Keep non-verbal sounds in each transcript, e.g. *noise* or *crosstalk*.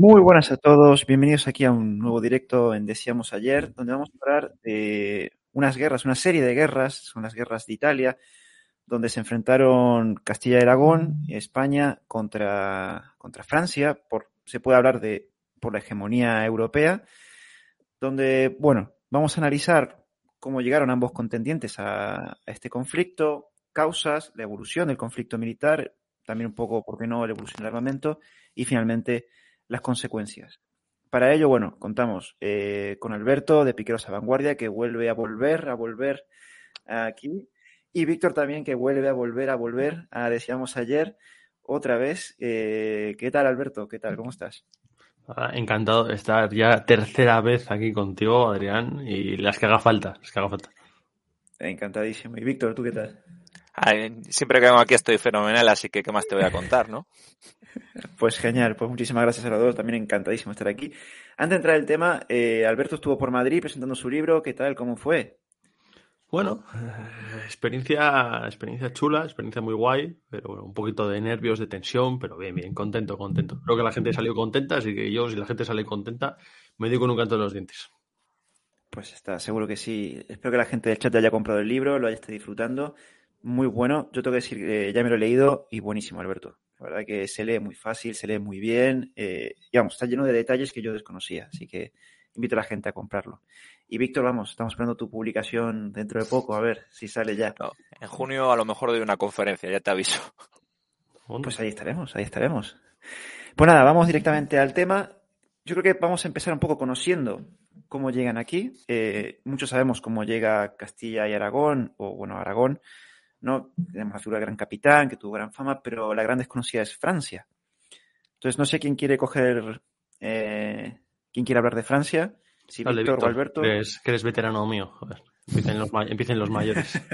Muy buenas a todos, bienvenidos aquí a un nuevo directo en Decíamos ayer, donde vamos a hablar de unas guerras, una serie de guerras, son las guerras de Italia, donde se enfrentaron Castilla y Aragón España contra, contra Francia, por, se puede hablar de por la hegemonía europea, donde, bueno, vamos a analizar cómo llegaron ambos contendientes a, a este conflicto, causas, la evolución del conflicto militar, también un poco, ¿por qué no?, la evolución del armamento y finalmente las consecuencias. Para ello, bueno, contamos eh, con Alberto de Piqueros a Vanguardia, que vuelve a volver, a volver aquí, y Víctor también, que vuelve a volver, a volver, a decíamos ayer, otra vez. Eh, ¿Qué tal, Alberto? ¿Qué tal? ¿Cómo estás? Ah, encantado de estar ya tercera vez aquí contigo, Adrián, y las que haga falta, las que haga falta. Encantadísimo. Y Víctor, ¿tú qué tal? Siempre que vengo aquí estoy fenomenal, así que ¿qué más te voy a contar, no? Pues genial, pues muchísimas gracias a los dos, también encantadísimo estar aquí. Antes de entrar en el tema, eh, Alberto estuvo por Madrid presentando su libro, ¿qué tal? ¿Cómo fue? Bueno, eh, experiencia, experiencia chula, experiencia muy guay, pero bueno, un poquito de nervios, de tensión, pero bien, bien, contento, contento. Creo que la gente salió contenta, así que yo, si la gente sale contenta, me digo con un canto de los dientes. Pues está, seguro que sí. Espero que la gente del chat haya comprado el libro, lo haya estado disfrutando. Muy bueno. Yo tengo que decir que ya me lo he leído y buenísimo, Alberto. La verdad que se lee muy fácil, se lee muy bien. Eh, vamos, está lleno de detalles que yo desconocía. Así que invito a la gente a comprarlo. Y Víctor, vamos, estamos esperando tu publicación dentro de poco, a ver si sale ya. en junio a lo mejor doy una conferencia, ya te aviso. Pues ahí estaremos, ahí estaremos. Pues nada, vamos directamente al tema. Yo creo que vamos a empezar un poco conociendo cómo llegan aquí. Eh, muchos sabemos cómo llega Castilla y Aragón, o bueno, Aragón, ¿no? Tenemos la figura del gran capitán, que tuvo gran fama, pero la gran desconocida es Francia. Entonces, no sé quién quiere coger, eh, quién quiere hablar de Francia, si Víctor o Alberto. Que eres, veterano mío, joder. Empiecen los, empiecen los mayores. *laughs*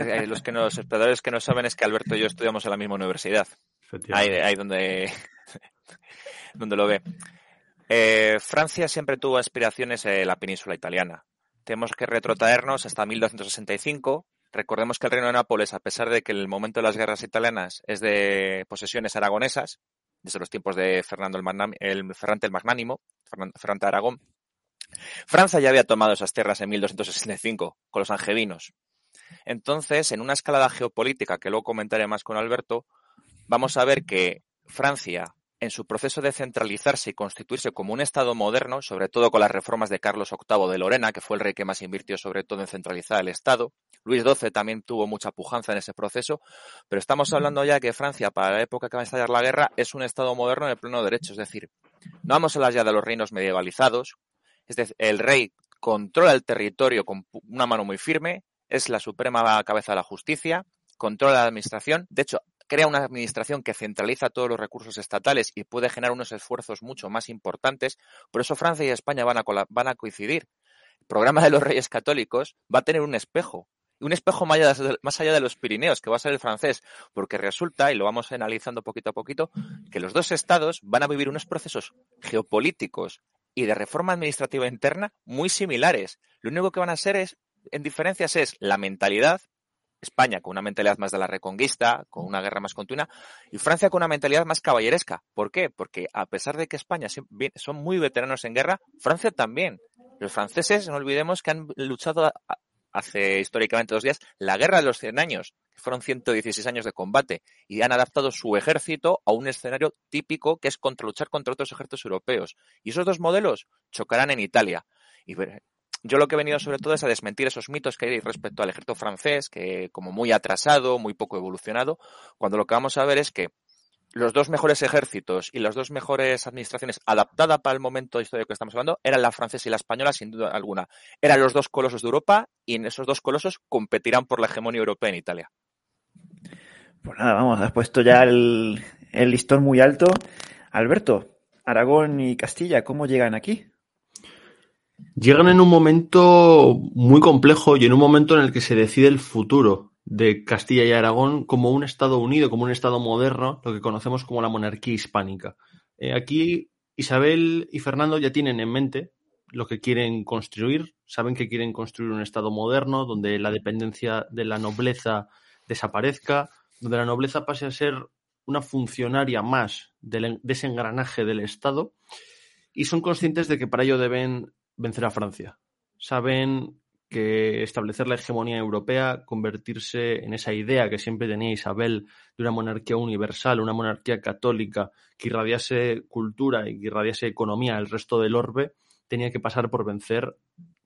Eh, los que los espectadores que no saben es que Alberto y yo estudiamos en la misma universidad. Ahí, ahí donde, *laughs* donde lo ve. Eh, Francia siempre tuvo aspiraciones en la península italiana. Tenemos que retrotraernos hasta 1265, Recordemos que el reino de Nápoles, a pesar de que el momento de las guerras italianas es de posesiones aragonesas, desde los tiempos de Fernando el, el Ferrante el Magnánimo, Ferrante de Aragón, Francia ya había tomado esas tierras en 1265 con los angevinos. Entonces, en una escalada geopolítica que luego comentaré más con Alberto, vamos a ver que Francia en su proceso de centralizarse y constituirse como un Estado moderno, sobre todo con las reformas de Carlos VIII de Lorena, que fue el rey que más invirtió sobre todo en centralizar el Estado. Luis XII también tuvo mucha pujanza en ese proceso, pero estamos hablando ya que Francia, para la época que va a estallar la guerra, es un Estado moderno en el pleno derecho, es decir, no vamos a hablar ya de los reinos medievalizados, es decir, el rey controla el territorio con una mano muy firme, es la suprema cabeza de la justicia, controla la administración, de hecho, crea una administración que centraliza todos los recursos estatales y puede generar unos esfuerzos mucho más importantes. Por eso Francia y España van a, coincidir. El programa de los Reyes Católicos va a tener un espejo un espejo más allá, más allá, de los Pirineos, que va a ser el francés, porque resulta, y lo vamos analizando poquito a poquito, que los dos estados van a vivir unos procesos geopolíticos y de reforma administrativa interna muy similares. Lo único que van a ser es, en diferencias es la mentalidad España con una mentalidad más de la reconquista, con una guerra más continua, y Francia con una mentalidad más caballeresca. ¿Por qué? Porque a pesar de que España son muy veteranos en guerra, Francia también. Los franceses, no olvidemos que han luchado hace históricamente dos días la guerra de los 100 años, que fueron 116 años de combate, y han adaptado su ejército a un escenario típico que es contra luchar contra otros ejércitos europeos. Y esos dos modelos chocarán en Italia. Yo lo que he venido sobre todo es a desmentir esos mitos que hay respecto al ejército francés, que como muy atrasado, muy poco evolucionado, cuando lo que vamos a ver es que los dos mejores ejércitos y las dos mejores administraciones adaptadas para el momento histórico que estamos hablando eran la francesa y la española, sin duda alguna. Eran los dos colosos de Europa y en esos dos colosos competirán por la hegemonía europea en Italia. Pues nada, vamos, has puesto ya el, el listón muy alto. Alberto, Aragón y Castilla, ¿cómo llegan aquí? Llegan en un momento muy complejo y en un momento en el que se decide el futuro de Castilla y Aragón como un Estado unido, como un Estado moderno, lo que conocemos como la monarquía hispánica. Eh, aquí Isabel y Fernando ya tienen en mente lo que quieren construir, saben que quieren construir un Estado moderno donde la dependencia de la nobleza desaparezca, donde la nobleza pase a ser una funcionaria más del, de ese engranaje del Estado y son conscientes de que para ello deben vencer a Francia. Saben que establecer la hegemonía europea, convertirse en esa idea que siempre tenía Isabel de una monarquía universal, una monarquía católica que irradiase cultura y que irradiase economía al resto del orbe, tenía que pasar por vencer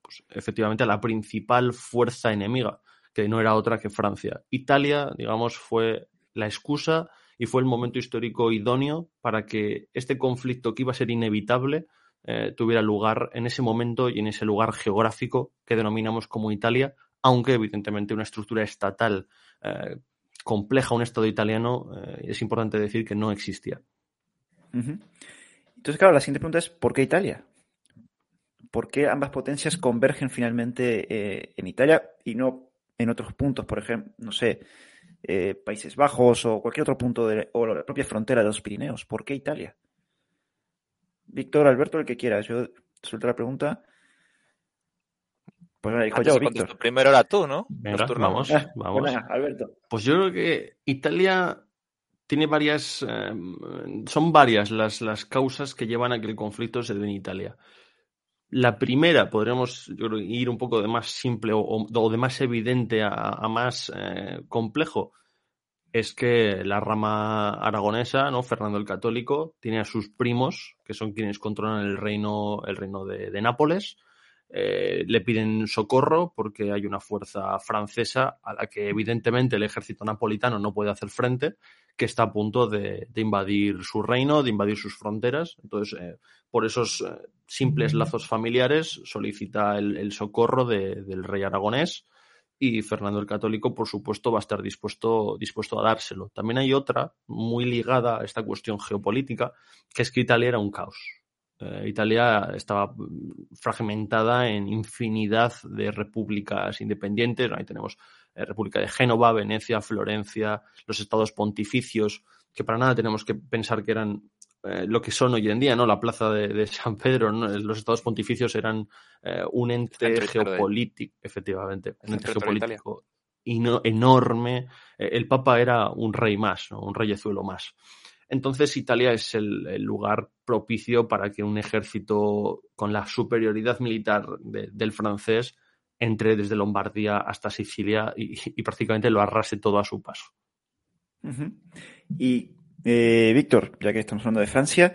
pues, efectivamente a la principal fuerza enemiga, que no era otra que Francia. Italia, digamos, fue la excusa y fue el momento histórico idóneo para que este conflicto que iba a ser inevitable eh, tuviera lugar en ese momento y en ese lugar geográfico que denominamos como Italia, aunque evidentemente una estructura estatal eh, compleja, un Estado italiano, eh, es importante decir que no existía. Entonces, claro, la siguiente pregunta es, ¿por qué Italia? ¿Por qué ambas potencias convergen finalmente en Italia y no en otros puntos, por ejemplo, no sé, Países Bajos o cualquier otro punto de, o la propia frontera de los Pirineos? ¿Por qué Italia? Víctor, Alberto, el que quieras. Yo suelto la pregunta. Pues dijo yo, Víctor. Primero era tú, ¿no? vamos, ah, vamos. Alberto. Pues yo creo que Italia tiene varias, em, son varias las, las causas que llevan a que el conflicto se dé en Italia. La primera, podríamos ir un poco de más simple o, de más evidente a, más eh, complejo, es que la rama aragonesa, ¿no? Fernando el Católico, tiene a sus primos, que son quienes controlan el reino, el reino de, Nápoles. Eh, le piden socorro porque hay una fuerza francesa a la que evidentemente el ejército napolitano no puede hacer frente, que está a punto de, invadir su reino, de invadir sus fronteras. Entonces, eh, por esos eh, simples lazos familiares, solicita el, socorro del rey aragonés y Fernando el Católico, por supuesto, va a estar dispuesto, dispuesto a dárselo. También hay otra muy ligada a esta cuestión geopolítica, que es que Italia era un caos. Eh, Italia estaba fragmentada en infinidad de repúblicas independientes. Ahí tenemos eh, República de Génova, Venecia, Florencia, los estados pontificios, que para nada tenemos que pensar que eran eh, lo que son hoy en día, ¿no? La plaza de, San Pedro, los estados pontificios eran eh, un ente geopolítico, efectivamente, un ente geopolítico enorme. Eh, el Papa era un rey más, un reyezuelo más. Entonces Italia es el, lugar propicio para que un ejército con la superioridad militar del francés entre desde Lombardía hasta Sicilia y, prácticamente lo arrase todo a su paso. Y eh, Víctor, ya que estamos hablando de Francia,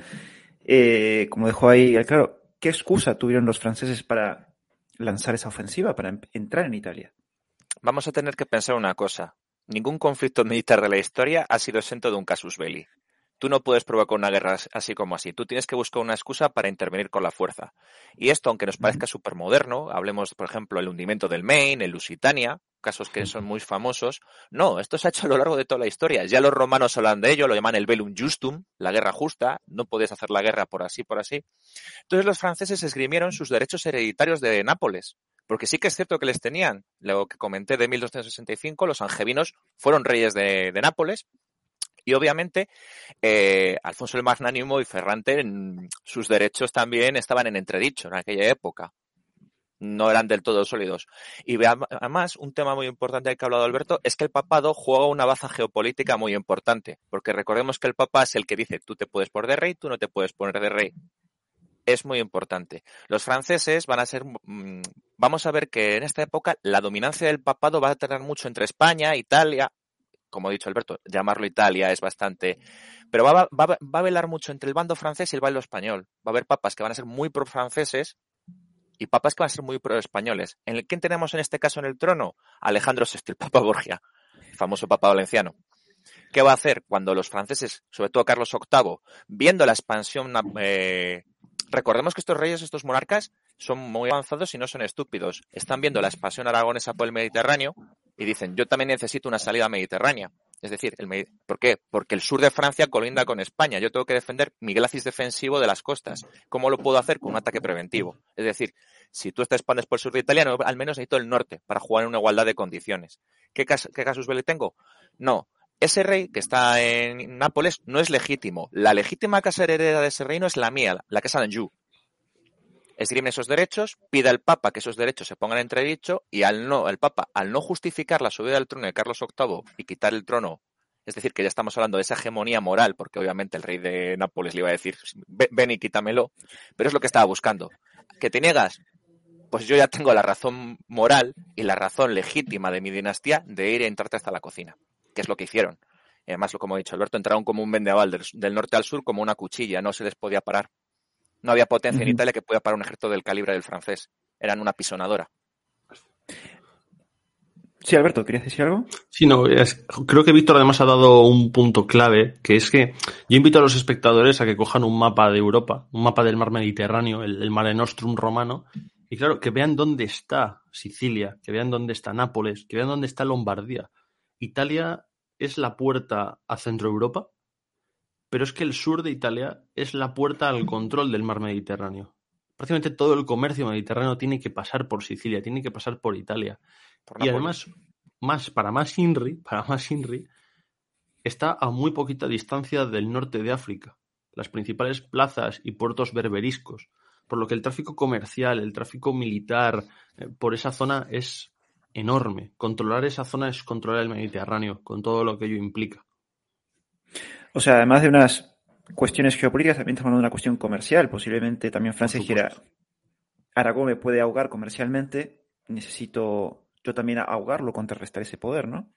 eh, como dejó ahí claro, ¿qué excusa tuvieron los franceses para lanzar esa ofensiva, para entrar en Italia? Vamos a tener que pensar una cosa. Ningún conflicto militar de la historia ha sido exento de un casus belli. Tú no puedes provocar una guerra así como así. Tú tienes que buscar una excusa para intervenir con la fuerza. Y esto, aunque nos parezca súper moderno, hablemos, por ejemplo, el hundimiento del Maine, el Lusitania, casos que son muy famosos. No, esto se ha hecho a lo largo de toda la historia. Ya los romanos hablan de ello, lo llaman el velum justum, la guerra justa. No puedes hacer la guerra por así, por así. Entonces los franceses esgrimieron sus derechos hereditarios de Nápoles. Porque sí que es cierto que les tenían, lo que comenté de 1265, los angevinos fueron reyes de, de Nápoles, y obviamente, eh, Alfonso el Magnánimo y Ferrante, sus derechos también estaban en entredicho en aquella época. No eran del todo sólidos. Y además, un tema muy importante que ha hablado Alberto es que el papado juega una baza geopolítica muy importante. Porque recordemos que el papa es el que dice, tú te puedes poner de rey, tú no te puedes poner de rey es muy importante. Los franceses van a ser, mm, vamos a ver que en esta época la dominancia del papado va a tener mucho entre España, Italia, como ha dicho Alberto, llamarlo Italia es bastante... Pero va, a velar mucho entre el bando francés y el bando español. Va a haber papas que van a ser muy pro-franceses y papas que van a ser muy pro-españoles. ¿En quién tenemos en este caso en el trono? Alejandro VI, el Papa Borgia, famoso Papa valenciano. ¿Qué va a hacer cuando los franceses, sobre todo Carlos VIII, viendo la expansión... Eh, recordemos que estos reyes, estos monarcas, son muy avanzados y no son estúpidos. Están viendo la expansión aragonesa por el Mediterráneo y dicen, yo también necesito una salida mediterránea. Es decir, el, ¿por qué? Porque el sur de Francia colinda con España. Yo tengo que defender mi glacis defensivo de las costas. ¿Cómo lo puedo hacer? Con un ataque preventivo. Es decir, si tú te expandes por el sur de Italia, al menos necesito el norte para jugar en una igualdad de condiciones. ¿Qué, qué casus belli tengo? No. Ese rey que está en Nápoles no es legítimo. La legítima casa heredera de ese reino es la mía, la casa de Anjou esgrime esos derechos, pide al Papa que esos derechos se pongan en entredicho y al no, el Papa, al no justificar la subida del trono de Carlos VIII y quitar el trono Es decir, que ya estamos hablando de esa hegemonía moral, porque obviamente el rey de Nápoles le iba a decir, ven y quítamelo, pero es lo que estaba buscando. ¿Que te niegas? Pues yo ya tengo la razón moral y la razón legítima de mi dinastía de ir a entrarte hasta la cocina, que es lo que hicieron. Y además, como ha dicho Alberto, entraron como un vendaval del, norte al sur como una cuchilla, no se les podía parar. No había potencia en Italia que pudiera parar un ejército del calibre del francés. Eran una pisonadora. Sí, Alberto, ¿querías decir algo? Sí, no, creo que Víctor además ha dado un punto clave, que es que yo invito a los espectadores a que cojan un mapa de Europa, un mapa del mar Mediterráneo, el, el Mare Nostrum romano, y claro, que vean dónde está Sicilia, que vean dónde está Nápoles, que vean dónde está Lombardía. Italia es la puerta a Centro Europa, pero es que el sur de Italia es la puerta al control del mar Mediterráneo. Prácticamente todo el comercio mediterráneo tiene que pasar por Sicilia, tiene que pasar por Italia. y además, más, para más Inri, para más Inri, está a muy poquita distancia del norte de África, las principales plazas y puertos berberiscos, por lo que el tráfico comercial, el tráfico militar eh, por esa zona es enorme. Controlar esa zona es controlar el Mediterráneo, con todo lo que ello implica. O sea, además de unas cuestiones geopolíticas, también estamos hablando de una cuestión comercial. Posiblemente también Francia dijera, Aragón me puede ahogar comercialmente, necesito yo también ahogarlo, contrarrestar ese poder, ¿no?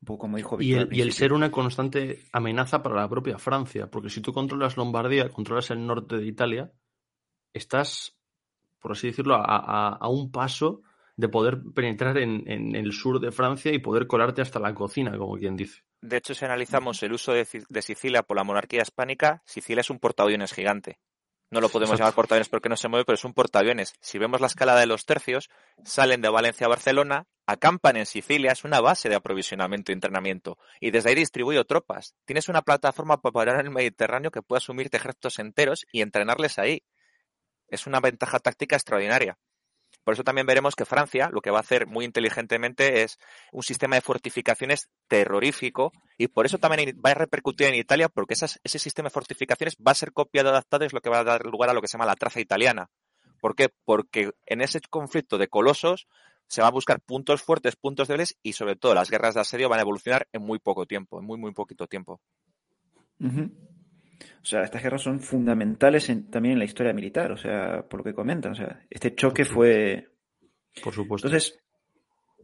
Un poco como dijo Víctor y, el, y el ser una constante amenaza para la propia Francia, porque si tú controlas Lombardía, controlas el norte de Italia, estás, por así decirlo, a un paso de poder penetrar en, el sur de Francia y poder colarte hasta la cocina, como quien dice. De hecho, si analizamos el uso de, Sicilia por la monarquía hispánica, Sicilia es un portaaviones gigante. No lo podemos llamar portaaviones porque no se mueve, pero es un portaaviones. Si vemos la escala de los tercios, salen de Valencia a Barcelona, acampan en Sicilia, es una base de aprovisionamiento y entrenamiento. Y desde ahí distribuyo tropas. Tienes una plataforma para parar en el Mediterráneo que puede asumirte ejércitos enteros y entrenarles ahí. Es una ventaja táctica extraordinaria. Por eso también veremos que Francia lo que va a hacer muy inteligentemente es un sistema de fortificaciones terrorífico y por eso también va a repercutir en Italia porque ese sistema de fortificaciones va a ser copiado, adaptado y es lo que va a dar lugar a lo que se llama la traza italiana. ¿Por qué? Porque en ese conflicto de colosos se va a buscar puntos fuertes, puntos débiles y sobre todo las guerras de asedio van a evolucionar en muy poco tiempo, en muy, muy poquito tiempo. O sea, estas guerras son fundamentales también en la historia militar, o sea, por lo que comentan. O sea, este choque fue. Por supuesto. Entonces,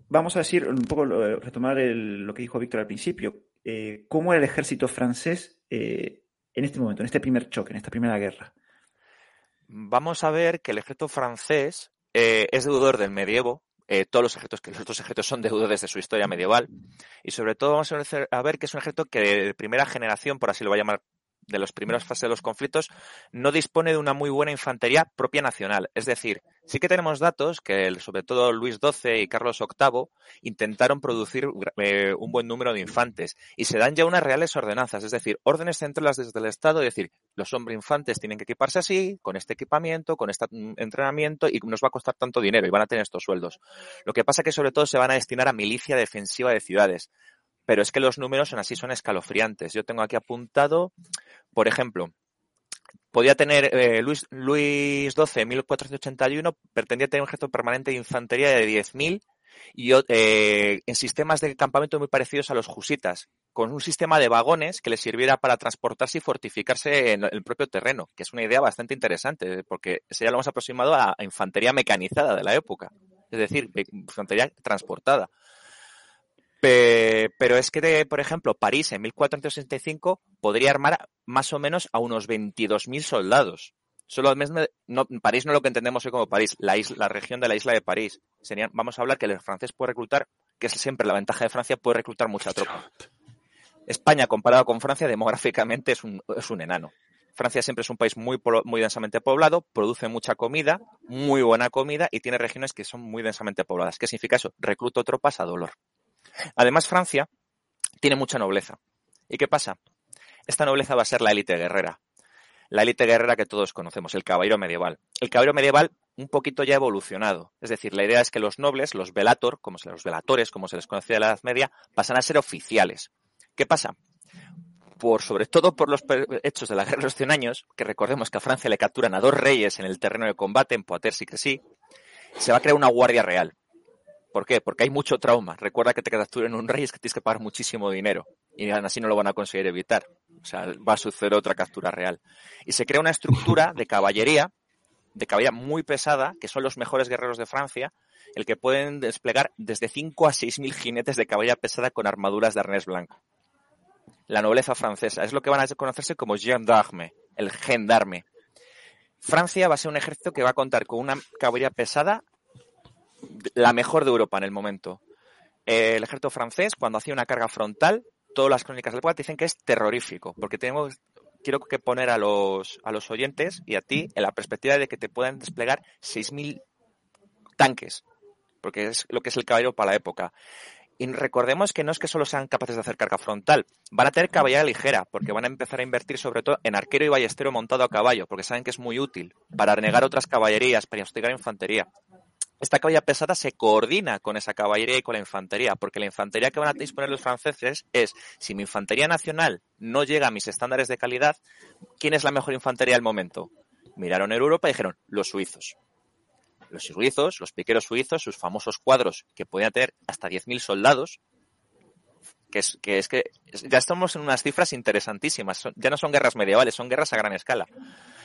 vamos a decir un poco, retomar lo que dijo Víctor al principio. Eh, ¿Cómo era el ejército francés eh, en este momento, en este primer choque, en esta primera guerra? Vamos a ver que el ejército francés eh, es deudor del medievo, todos los ejércitos, que los otros ejércitos son deudores de su historia medieval. Y sobre todo vamos a ver que es un ejército que de primera generación, por así lo voy a llamar de las primeras fases de los conflictos, no dispone de una muy buena infantería propia nacional. Es decir, sí que tenemos datos que sobre todo Luis XII y Carlos VIII intentaron producir eh, un buen número de infantes y se dan ya unas reales ordenanzas, es decir, órdenes centrales desde el Estado, es decir, los hombres infantes tienen que equiparse así, con este equipamiento, con este mm, entrenamiento y nos va a costar tanto dinero y van a tener estos sueldos. Lo que pasa que sobre todo se van a destinar a milicia defensiva de ciudades. Pero es que los números son así, son escalofriantes. Yo tengo aquí apuntado, por ejemplo, podía tener eh, Luis, Luis XII en 1481, pretendía tener un ejército permanente de infantería de 10.000 y eh, en sistemas de campamento muy parecidos a los jusitas, con un sistema de vagones que les sirviera para transportarse y fortificarse en el propio terreno, que es una idea bastante interesante, porque ya lo hemos aproximado a infantería mecanizada de la época, es decir, infantería transportada pero es que, por ejemplo, París en 1465 podría armar más o menos a unos 22.000 soldados. Solo no, París no lo que entendemos hoy como París, la, isla, la región de la isla de París. Serían, vamos a hablar que el francés puede reclutar, que es siempre la ventaja de Francia, puede reclutar mucha tropa. España, comparado con Francia, demográficamente es un, es un enano. Francia siempre es un país muy, muy densamente poblado, produce mucha comida, muy buena comida y tiene regiones que son muy densamente pobladas. ¿Qué significa eso? Recluto tropas a dolor. Además, Francia tiene mucha nobleza. ¿Y qué pasa? Esta nobleza va a ser la élite guerrera. La élite guerrera que todos conocemos, el caballero medieval. El caballero medieval un poquito ya evolucionado. Es decir, la idea es que los nobles, los velator, como se, los velatores, como se les conocía en la Edad Media, pasan a ser oficiales. ¿Qué pasa? Por, sobre todo por los hechos de la guerra de los 100 años, que recordemos que a Francia le capturan a dos reyes en el terreno de combate, en Poitiers y que sí, se va a crear una guardia real. ¿Por qué? Porque hay mucho trauma. Recuerda que te capturen un rey es que tienes que pagar muchísimo dinero. y así no lo van a conseguir evitar. O sea, va a suceder otra captura real. Y se crea una estructura de caballería, de caballería muy pesada, que son los mejores guerreros de Francia, el que pueden desplegar desde 5 a 6 mil jinetes de caballería pesada con armaduras de arnés blanco. La nobleza francesa es lo que van a conocerse como gendarme, el gendarme. Francia va a ser un ejército que va a contar con una caballería pesada, la mejor de Europa en el momento. El ejército francés, cuando hacía una carga frontal, todas las crónicas del época dicen que es terrorífico, porque tenemos, quiero que poner a los, a los oyentes y a ti en la perspectiva de que te puedan desplegar 6.000 tanques, porque es lo que es el caballero para la época. Y recordemos que no es que solo sean capaces de hacer carga frontal, van a tener caballería ligera, porque van a empezar a invertir sobre todo en arquero y ballestero montado a caballo, porque saben que es muy útil para renegar otras caballerías, para hostigar infantería. Esta caballería pesada se coordina con esa caballería y con la infantería, porque la infantería que van a disponer los franceses es, si mi infantería nacional no llega a mis estándares de calidad, ¿quién es la mejor infantería del momento? Miraron en Europa y dijeron, los suizos los suizos, los piqueros suizos, sus famosos cuadros que podían tener hasta 10.000 soldados, que es, que es que ya estamos en unas cifras interesantísimas. ya no son guerras medievales, son guerras a gran escala.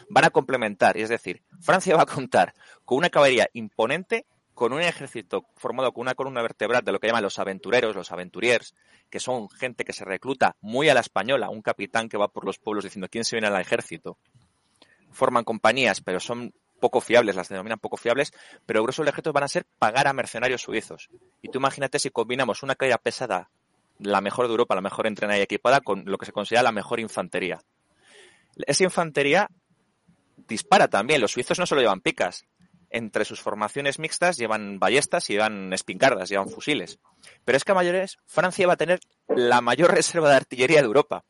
Van a complementar, es decir, Francia va a contar con una caballería imponente, con un ejército formado con una columna vertebral de lo que llaman los aventureros, los aventuriers, que son gente que se recluta muy a la española, un capitán que va por los pueblos diciendo quién se viene al ejército. Forman compañías, pero son poco fiables, las denominan poco fiables, pero el grueso del ejército van a ser pagar a mercenarios suizos. Y tú imagínate si combinamos una caída pesada, la mejor de Europa, la mejor entrenada y equipada, con lo que se considera la mejor infantería. Esa infantería dispara también. Los suizos no solo llevan picas. Entre sus formaciones mixtas llevan ballestas llevan espingardas, llevan fusiles. Pero es que a mayores, Francia va a tener la mayor *laughs* reserva de artillería de Europa.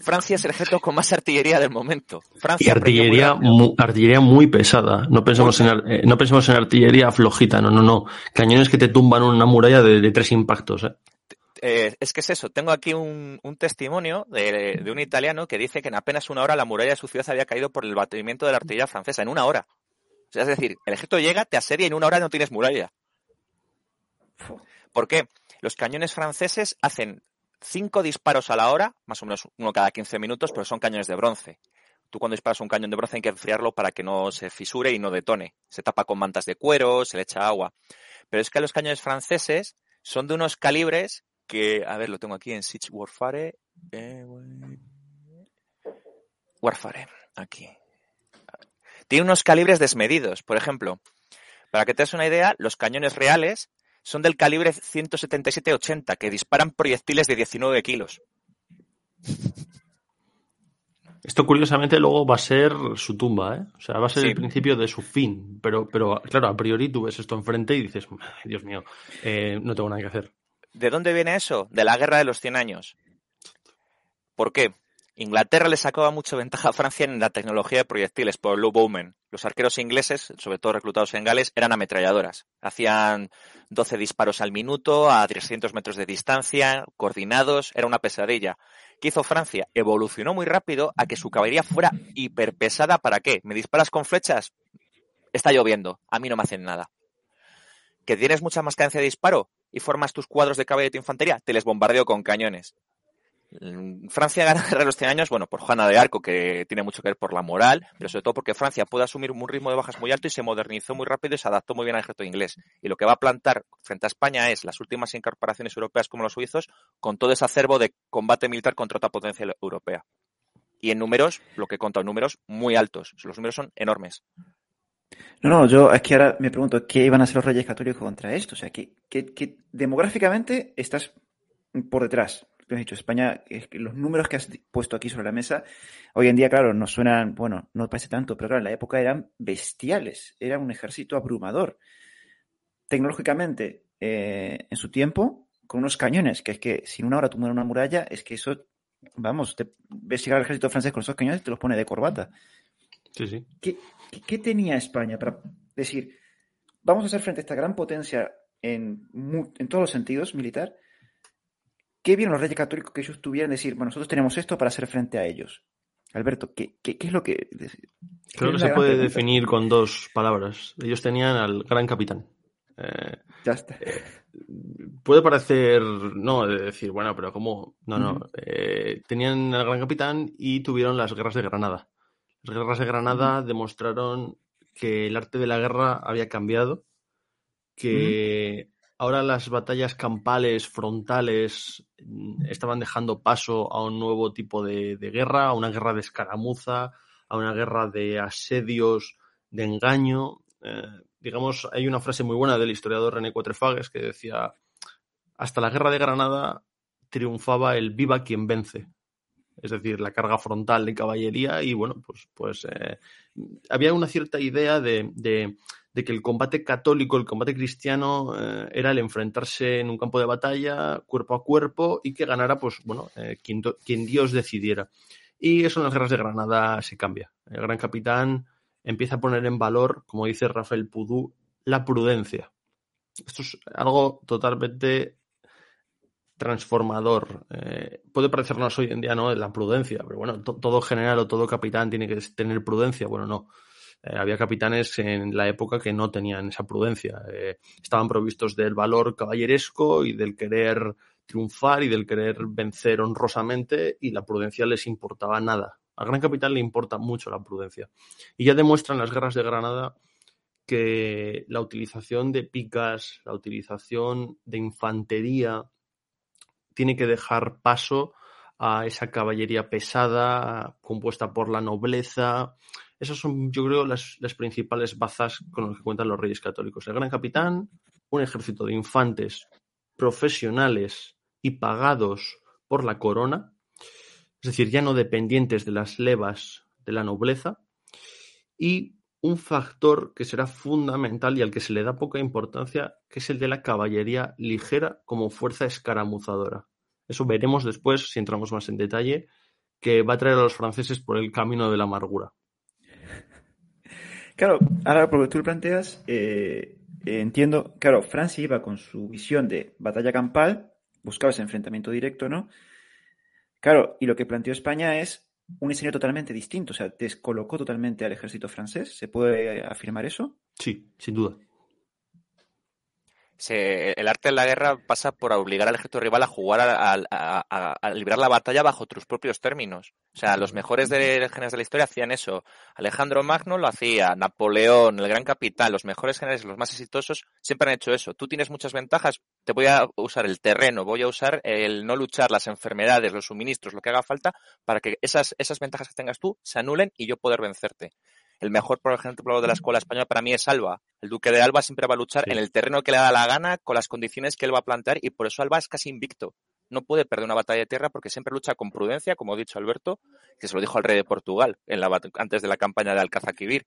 Francia es el ejército con más artillería del momento. Francia y artillería muy, artillería muy pesada. No pensemos, en, eh, no pensemos en artillería flojita, no, no, no. Cañones que te tumban una muralla de, tres impactos. ¿eh? Eh, es que es eso. Tengo aquí un, testimonio de, un italiano que dice que en apenas una hora la muralla de su ciudad había caído por el batimiento de la artillería francesa. En una hora. O sea, es decir, el ejército llega, te asedia y en una hora no tienes muralla. ¿Por qué? Los cañones franceses hacen cinco disparos a la hora, más o menos uno cada 15 minutos, pero son cañones de bronce. Tú cuando disparas un cañón de bronce hay que enfriarlo para que no se fisure y no detone. Se tapa con mantas de cuero, se le echa agua. Pero es que los cañones franceses son de unos calibres que, a ver, lo tengo aquí en Siege Warfare. Warfare, aquí. Tiene unos calibres desmedidos. Por ejemplo, para que te des una idea, los cañones reales son del calibre 177-80, que disparan proyectiles de 19 kilos. Esto curiosamente luego va a ser su tumba, ¿eh? O sea, va a ser el principio de su fin. Pero, pero claro, a priori tú ves esto enfrente y dices, Dios mío, eh, no tengo nada que hacer. ¿De dónde viene eso? De la guerra de los 100 años. ¿Por qué? Inglaterra le sacaba mucha ventaja a Francia en la tecnología de proyectiles por Lou Bowman. Los arqueros ingleses, sobre todo reclutados en Gales, eran ametralladoras. Hacían 12 disparos al minuto a 300 metros de distancia, coordinados, era una pesadilla. ¿Qué hizo Francia? Evolucionó muy rápido a que su caballería fuera hiperpesada. ¿Para qué? ¿Me disparas con flechas? Está lloviendo, a mí no me hacen nada. ¿Que tienes mucha más cadencia de disparo y formas tus cuadros de caballería de infantería? Te les bombardeo con cañones. Francia gana *laughs* la los 100 años, bueno, por Juana de Arco, que tiene mucho que ver por la moral, pero sobre todo porque Francia puede asumir un ritmo de bajas muy alto y se modernizó muy rápido y se adaptó muy bien al ejército inglés. Y lo que va a plantar frente a España es las últimas incorporaciones europeas como los suizos, con todo ese acervo de combate militar contra otra potencia europea. Y en números, lo que conta en números muy altos. Los números son enormes. No, no, yo es que ahora me pregunto qué iban a ser los reyes católicos contra esto. O sea, que demográficamente estás por detrás has dicho, España, los números que has puesto aquí sobre la mesa, hoy en día, claro, nos suenan, bueno, no parece tanto, pero claro, en la época eran bestiales, era un ejército abrumador. Tecnológicamente, eh, en su tiempo, con unos cañones, que es que sin una hora tumbar una muralla, es que eso, vamos, te ves llegar al ejército francés con esos cañones y te los pone de corbata. Sí, sí. ¿Qué, qué tenía España para decir, vamos a hacer frente a esta gran potencia en, en todos los sentidos militar? ¿Qué vieron los reyes católicos que ellos tuvieran decir, bueno, nosotros tenemos esto para hacer frente a ellos? Alberto, ¿qué, es lo que... Creo que se puede definir con dos palabras. Ellos tenían al gran capitán. Eh, ya está. Eh, puede parecer, no, de decir, bueno, pero ¿cómo? No, no. Eh, tenían el Gran Capitán y tuvieron las guerras de Granada. Las guerras de Granada demostraron que el arte de la guerra había cambiado, que ahora las batallas campales, frontales, mm, estaban dejando paso a un nuevo tipo de, guerra, a una guerra de escaramuza, a una guerra de asedios, de engaño. Eh, digamos, hay una frase muy buena del historiador René Cuatrefages que decía, hasta la guerra de Granada triunfaba el viva quien vence. Es decir, la carga frontal de caballería y bueno, pues, pues eh, había una cierta idea de, que el combate católico, el combate cristiano, eh, era el enfrentarse en un campo de batalla cuerpo a cuerpo y que ganara, pues bueno, eh, quien, quien, Dios decidiera. Y eso en las guerras de Granada se cambia. El gran capitán empieza a poner en valor, como dice Rafael Pudú, la prudencia. Esto es algo totalmente transformador. Eh, puede parecernos hoy en día, ¿no? La prudencia, pero bueno, todo general o todo capitán tiene que tener prudencia. Bueno, no. Eh, había capitanes en la época que no tenían esa prudencia. Eh, estaban provistos del valor caballeresco y del querer triunfar y del querer vencer honrosamente y la prudencia les importaba nada. Al gran capitán le importa mucho la prudencia. Y ya demuestran las guerras de Granada que la utilización de picas, la utilización de infantería, tiene que dejar paso a esa caballería pesada, compuesta por la nobleza. Esas son, yo creo, las, principales bazas con las que cuentan los reyes católicos. El gran capitán, un ejército de infantes profesionales y pagados por la corona, es decir, ya no dependientes de las levas de la nobleza, y un factor que será fundamental y al que se le da poca importancia, que es el de la caballería ligera como fuerza escaramuzadora. Eso veremos después, si entramos más en detalle, que va a traer a los franceses por el camino de la amargura. *laughs* Claro, ahora por lo que tú planteas, eh, entiendo, claro, Francia iba con su visión de batalla campal, buscaba ese enfrentamiento directo, ¿no? Claro, y lo que planteó España es un escenario totalmente distinto, o sea, descolocó totalmente al ejército francés. ¿Se puede afirmar eso? Sí, sin duda el arte de la guerra pasa por obligar al ejército rival a jugar a, librar la batalla bajo tus propios términos. O sea, los mejores de, generales de la historia hacían eso. Alejandro Magno lo hacía, Napoleón, el gran capitán, los mejores generales, los más exitosos, siempre han hecho eso. Tú tienes muchas ventajas, te voy a usar el terreno, voy a usar el no luchar, las enfermedades, los suministros, lo que haga falta, para que esas, esas ventajas que tengas tú se anulen y yo poder vencerte. El mejor, por ejemplo, de la escuela española para mí es Alba. El duque de Alba siempre va a luchar en el terreno que le da la gana, con las condiciones que él va a plantear, y por eso Alba es casi invicto. No puede perder una batalla de tierra porque siempre lucha con prudencia, como ha dicho Alberto, que se lo dijo al rey de Portugal en la, antes de la campaña de Alcazaquivir.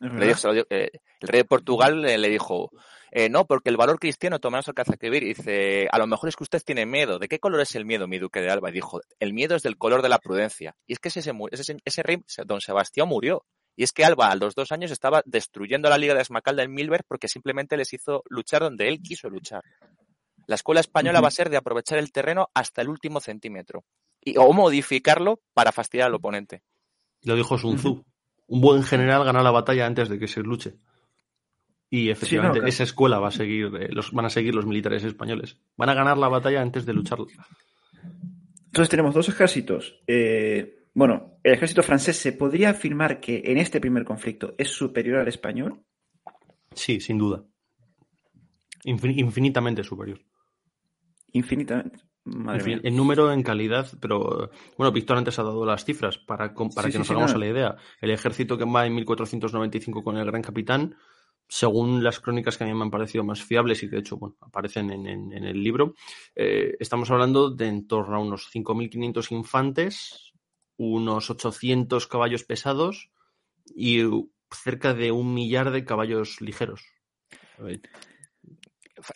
Le eh, el rey de Portugal le, dijo, eh, no, porque el valor cristiano tomamos Alcazaquivir. Y dice, a lo mejor es que usted tiene miedo. ¿De qué color es el miedo, mi duque de Alba? Y dijo, el miedo es del color de la prudencia. Y es que ese, ese, ese rey, don Sebastián, murió. Y es que Alba a los dos años estaba destruyendo la liga de Esmacalda en Milberg porque simplemente les hizo luchar donde él quiso luchar. La escuela española va a ser de aprovechar el terreno hasta el último centímetro y, o modificarlo para fastidiar al oponente. Lo dijo Sun Tzu. Un buen general gana la batalla antes de que se luche. Y efectivamente, esa escuela va a seguir, eh, los, van a seguir los militares españoles. Van a ganar la batalla antes de lucharla. Entonces tenemos dos ejércitos eh, bueno, el ejército francés se podría afirmar que en este primer conflicto es superior al español. Sí, sin duda. infinitamente superior. Infinitamente. en, número, en calidad, pero bueno, Víctor antes ha dado las cifras para, para que nos hagamos a la idea. El ejército que va en 1495 con el Gran Capitán, según las crónicas que a mí me han parecido más fiables y que de hecho bueno, aparecen en, el libro, eh, estamos hablando de en torno a unos 5.500 infantes, unos 800 caballos pesados y cerca de un millar de caballos ligeros.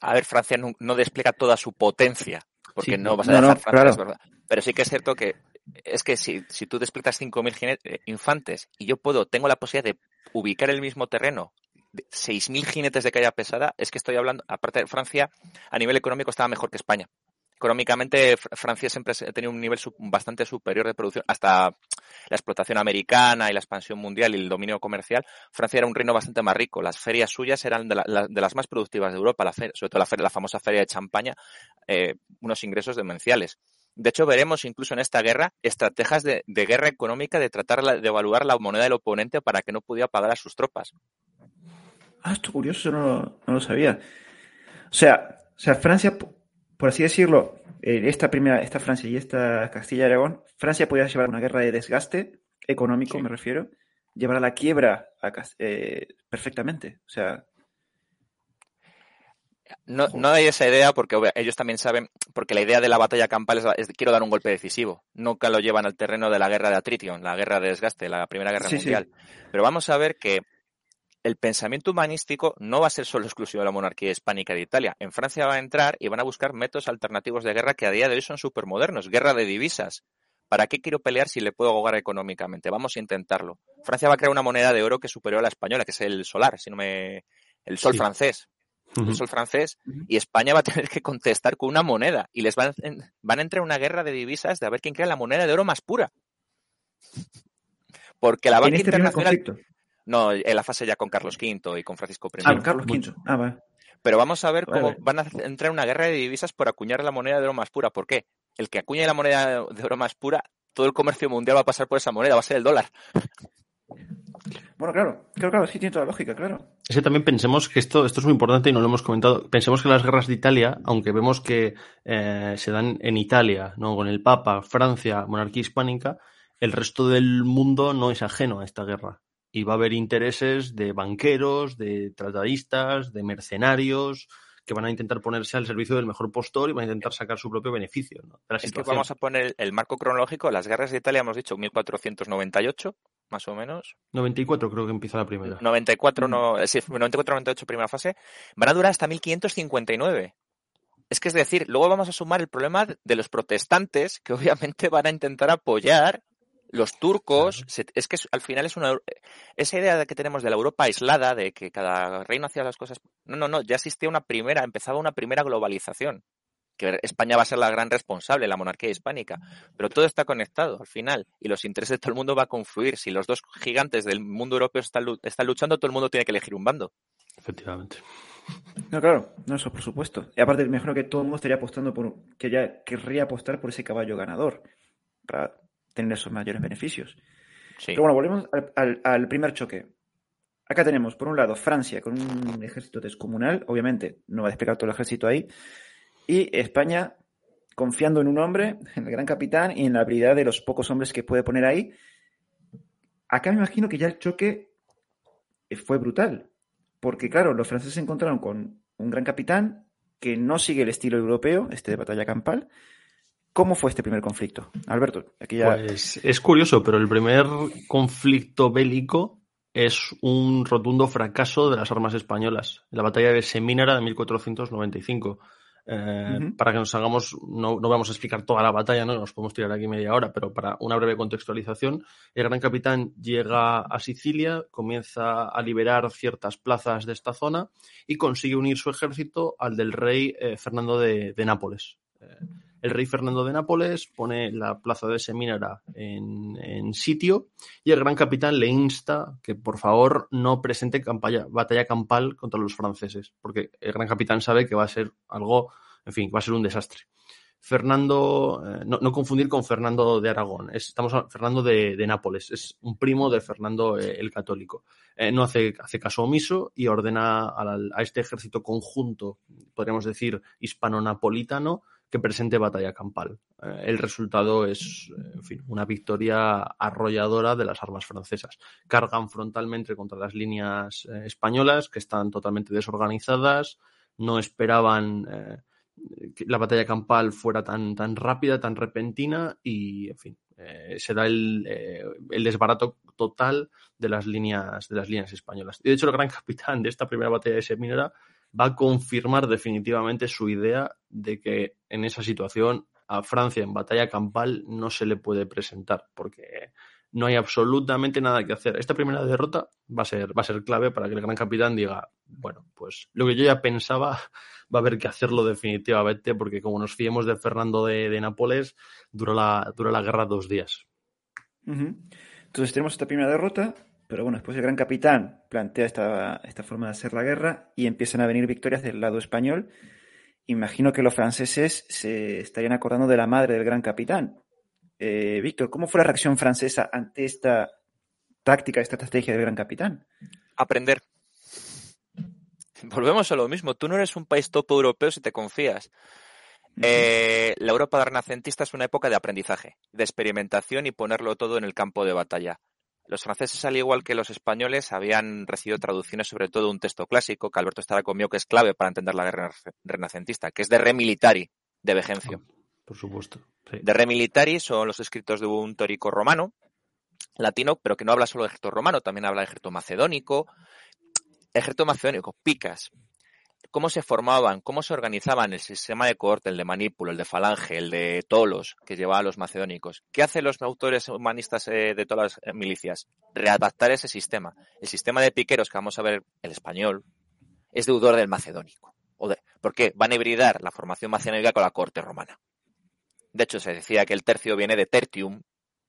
A ver, Francia no, despliega toda su potencia, porque no vas a dejar Francia, verdad. Pero sí que es cierto que es que si, si tú despliegas 5.000 eh, infantes y yo puedo, tengo la posibilidad de ubicar el mismo terreno 6.000 jinetes de calle pesada, es que estoy hablando, aparte de Francia, a nivel económico estaba mejor que España. Económicamente Francia siempre ha tenido un nivel bastante superior de producción, hasta la explotación americana y la expansión mundial y el dominio comercial, Francia era un reino bastante más rico. Las ferias suyas eran de, las más productivas de Europa, sobre todo la, la, famosa feria de Champaña, eh, unos ingresos demenciales. De hecho, veremos incluso en esta guerra estrategias de, guerra económica de tratar de evaluar la moneda del oponente para que no pudiera pagar a sus tropas. Ah, esto curioso, no, no lo sabía. O sea, o sea, Francia, por así decirlo, esta primera, esta Francia y esta Castilla y Aragón, Francia podía llevar una guerra de desgaste económico, me refiero, llevar a la quiebra eh, perfectamente. O sea, no, no hay esa idea porque ellos también saben, porque la idea de la batalla campal es, quiero dar un golpe decisivo. Nunca lo llevan al terreno de la guerra de atrition, la guerra de desgaste, la Primera Guerra Mundial. Pero vamos a ver que el pensamiento humanístico no va a ser solo exclusivo de la monarquía hispánica de Italia. En Francia va a entrar y van a buscar métodos alternativos de guerra que a día de hoy son modernos. Guerra de divisas. ¿Para qué quiero pelear si le puedo ahogar económicamente? Vamos a intentarlo. Francia va a crear una moneda de oro que es superior a la española, que es el solar, si no me... el sol francés. El sol francés. Y España va a tener que contestar con una moneda. Y les van, van a entrar en una guerra de divisas de a ver quién crea la moneda de oro más pura. Porque la banca este internacional. No, en la fase ya con Carlos V y con Francisco I. Ah, Carlos V. Ah, vale. Pero vamos a ver cómo van a entrar en una guerra de divisas por acuñar la moneda de oro más pura. ¿Por qué? El que acuñe la moneda de oro más pura, todo el comercio mundial va a pasar por esa moneda, va a ser el dólar. Bueno, claro, claro, claro, sí tiene toda la lógica, claro. Es que también pensemos que esto, esto es muy importante y no lo hemos comentado. Pensemos que las guerras de Italia, aunque vemos que eh, se dan en Italia, ¿no? Con el Papa, Francia, monarquía hispánica, el resto del mundo no es ajeno a esta guerra y va a haber intereses de banqueros, de tratadistas, de mercenarios que van a intentar ponerse al servicio del mejor postor y van a intentar sacar su propio beneficio. es que vamos a poner el marco cronológico. Las guerras de Italia hemos dicho 1498, más o menos. 94 creo que empieza la primera. 94, no, sí, 94-98 primera fase. Van a durar hasta 1559. Es que es decir, luego vamos a sumar el problema de los protestantes que *laughs* obviamente van a intentar apoyar los turcos, es que al final es una. Esa idea de que tenemos de la Europa aislada, de que cada reino hacía las cosas. No, no, no, ya existía una primera, empezaba una primera globalización. Que España va a ser la gran responsable, la monarquía hispánica. Pero todo está conectado al final y los intereses de todo el mundo va a confluir. Si los dos gigantes del mundo europeo están, están luchando, todo el mundo tiene que elegir un bando. Efectivamente. No, claro, no, eso por supuesto. Y aparte, me imagino que todo el mundo estaría apostando por. que ya querría apostar por ese caballo ganador. Para tener esos mayores beneficios. Pero bueno, volvemos al, primer choque. Acá tenemos, por un lado, Francia con un ejército descomunal, obviamente no va a desplegar todo el ejército ahí, y España confiando en un hombre, en el gran capitán y en la habilidad de los pocos hombres que puede poner ahí. Acá me imagino que ya el choque fue brutal, porque claro, los franceses se encontraron con un gran capitán que no sigue el estilo europeo, este de batalla campal, ¿Cómo fue este primer conflicto? Alberto, aquí ya... Pues es curioso, pero el primer conflicto bélico es un rotundo fracaso de las armas españolas. La batalla de Semínara de 1495. Eh, para que nos hagamos, no, no, vamos a explicar toda la batalla, no nos podemos tirar aquí media hora, pero para una breve contextualización, el gran capitán llega a Sicilia, comienza a liberar ciertas plazas de esta zona y consigue unir su ejército al del rey eh, Fernando de, Nápoles. Eh, el rey Fernando de Nápoles pone la plaza de Semínara en, sitio y el gran capitán le insta que por favor no presente batalla campal contra los franceses, porque el gran capitán sabe que va a ser algo, en fin, va a ser un desastre. Fernando, eh, no, confundir con Fernando de Aragón, estamos hablando Fernando de, Nápoles, es un primo de Fernando eh, el Católico. Eh, no hace, hace, caso omiso y ordena a, a, este ejército conjunto, podríamos decir hispano-napolitano, que presente batalla campal. Eh, el resultado es, en fin, una victoria arrolladora de las armas francesas. Cargan frontalmente contra las líneas eh, españolas, que están totalmente desorganizadas, no esperaban eh, que la batalla campal fuera tan, tan rápida, tan repentina y, en fin, se da el, el, desbarato total de las líneas de las líneas españolas. Y de hecho, el gran *laughs* capitán de esta primera batalla de Seminara va a confirmar definitivamente su idea de que en esa situación a Francia en batalla campal no se le puede presentar porque no hay absolutamente nada que hacer. Esta primera derrota va a ser, va a ser clave para que el gran capitán diga, bueno, pues lo que yo ya pensaba *laughs* va a haber que hacerlo definitivamente, porque como nos fiemos de Fernando de, Nápoles, dura la, dura la guerra dos días. Entonces tenemos esta primera derrota, pero bueno, después el gran capitán plantea esta, esta forma de hacer la guerra y empiezan a venir victorias del lado español. Imagino que los franceses se estarían acordando de la madre del gran capitán. Eh, Víctor, ¿cómo fue la reacción francesa ante esta táctica, esta estrategia del gran capitán? Aprender. Volvemos a lo mismo. Tú no eres un país top europeo si te confías. Eh, la Europa renacentista es una época de aprendizaje, de experimentación y ponerlo todo en el campo de batalla. Los franceses, al igual que los españoles, habían recibido traducciones sobre todo un texto clásico que Alberto estará conmigo que es clave para entender la guerra renacentista, que es de Re Militari, de Vegencio. Por supuesto. De Re Militari son los escritos de un tórico romano, latino, pero que no habla solo de ejército romano, también habla de ejército macedónico, ejército macedónico, picas, cómo se formaban, cómo se organizaban el sistema de cohorte, el de Manípulo, el de Falange, el de Tolos, que llevaba a los macedónicos. ¿Qué hacen los autores humanistas eh, de todas las eh, milicias? Readaptar ese sistema. El sistema de piqueros, que vamos a ver el español, es deudor del macedónico. ¿Por qué? Van a hibridar la formación macedónica con la corte romana. De hecho, se decía que el tercio viene de tertium,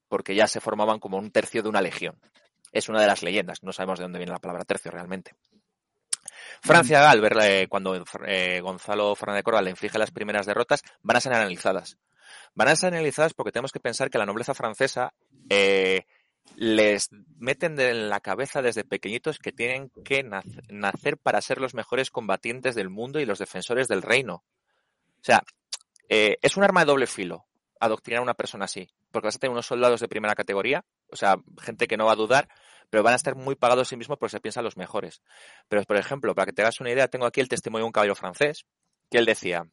porque ya se formaban como un tercio de una legión. Es una de las leyendas, no sabemos de dónde viene la palabra tercio realmente. Francia Galver, eh, cuando eh, Gonzalo Fernández de Córdoba le inflige las primeras derrotas, van a ser analizadas. Van a ser analizadas porque tenemos que pensar que la nobleza francesa eh, les meten en la cabeza desde pequeñitos que tienen que nacer para ser los mejores combatientes del mundo y los defensores del reino. O sea, es un arma de doble filo adoctrinar a una persona así, porque vas a tener unos soldados de primera categoría, o sea, gente que no va a dudar, pero van a estar muy pagados a sí mismos porque se piensan los mejores. Pero, por ejemplo, para que te hagas una idea, tengo aquí el testimonio de un caballero francés, que él decía,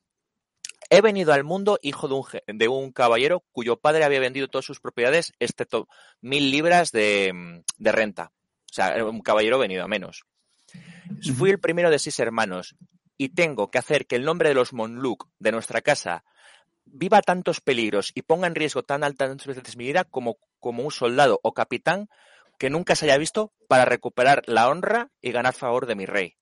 he venido al mundo hijo de un, de un caballero cuyo padre había vendido todas sus propiedades, excepto mil libras de, de renta. O sea, un caballero venido a menos. Fui el primero de seis hermanos y tengo que hacer que el nombre de los Monluc de nuestra casa viva tantos peligros y ponga en riesgo tan altas veces mi vida como, como un soldado o capitán que nunca se haya visto para recuperar la honra y ganar favor de mi rey.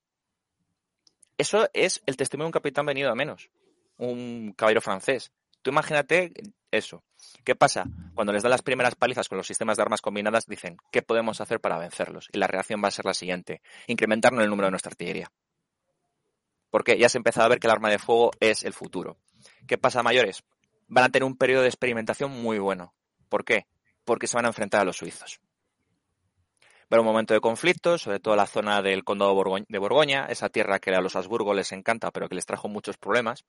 Eso es el testimonio de un capitán venido a menos, un caballero francés. Tú imagínate eso. ¿Qué pasa? Cuando les dan las primeras palizas con los sistemas de armas combinadas, dicen, ¿qué podemos hacer para vencerlos? Y la reacción va a ser la siguiente, incrementar el número de nuestra artillería. Porque ya se empezado a ver que el arma de fuego es el futuro. ¿Qué pasa, mayores? Van a tener un periodo de experimentación muy bueno. ¿Por qué? Porque se van a enfrentar a los suizos ver un momento de conflicto, sobre todo la zona del condado de Borgoña, esa tierra que a los Habsburgo les encanta, pero que les trajo muchos problemas.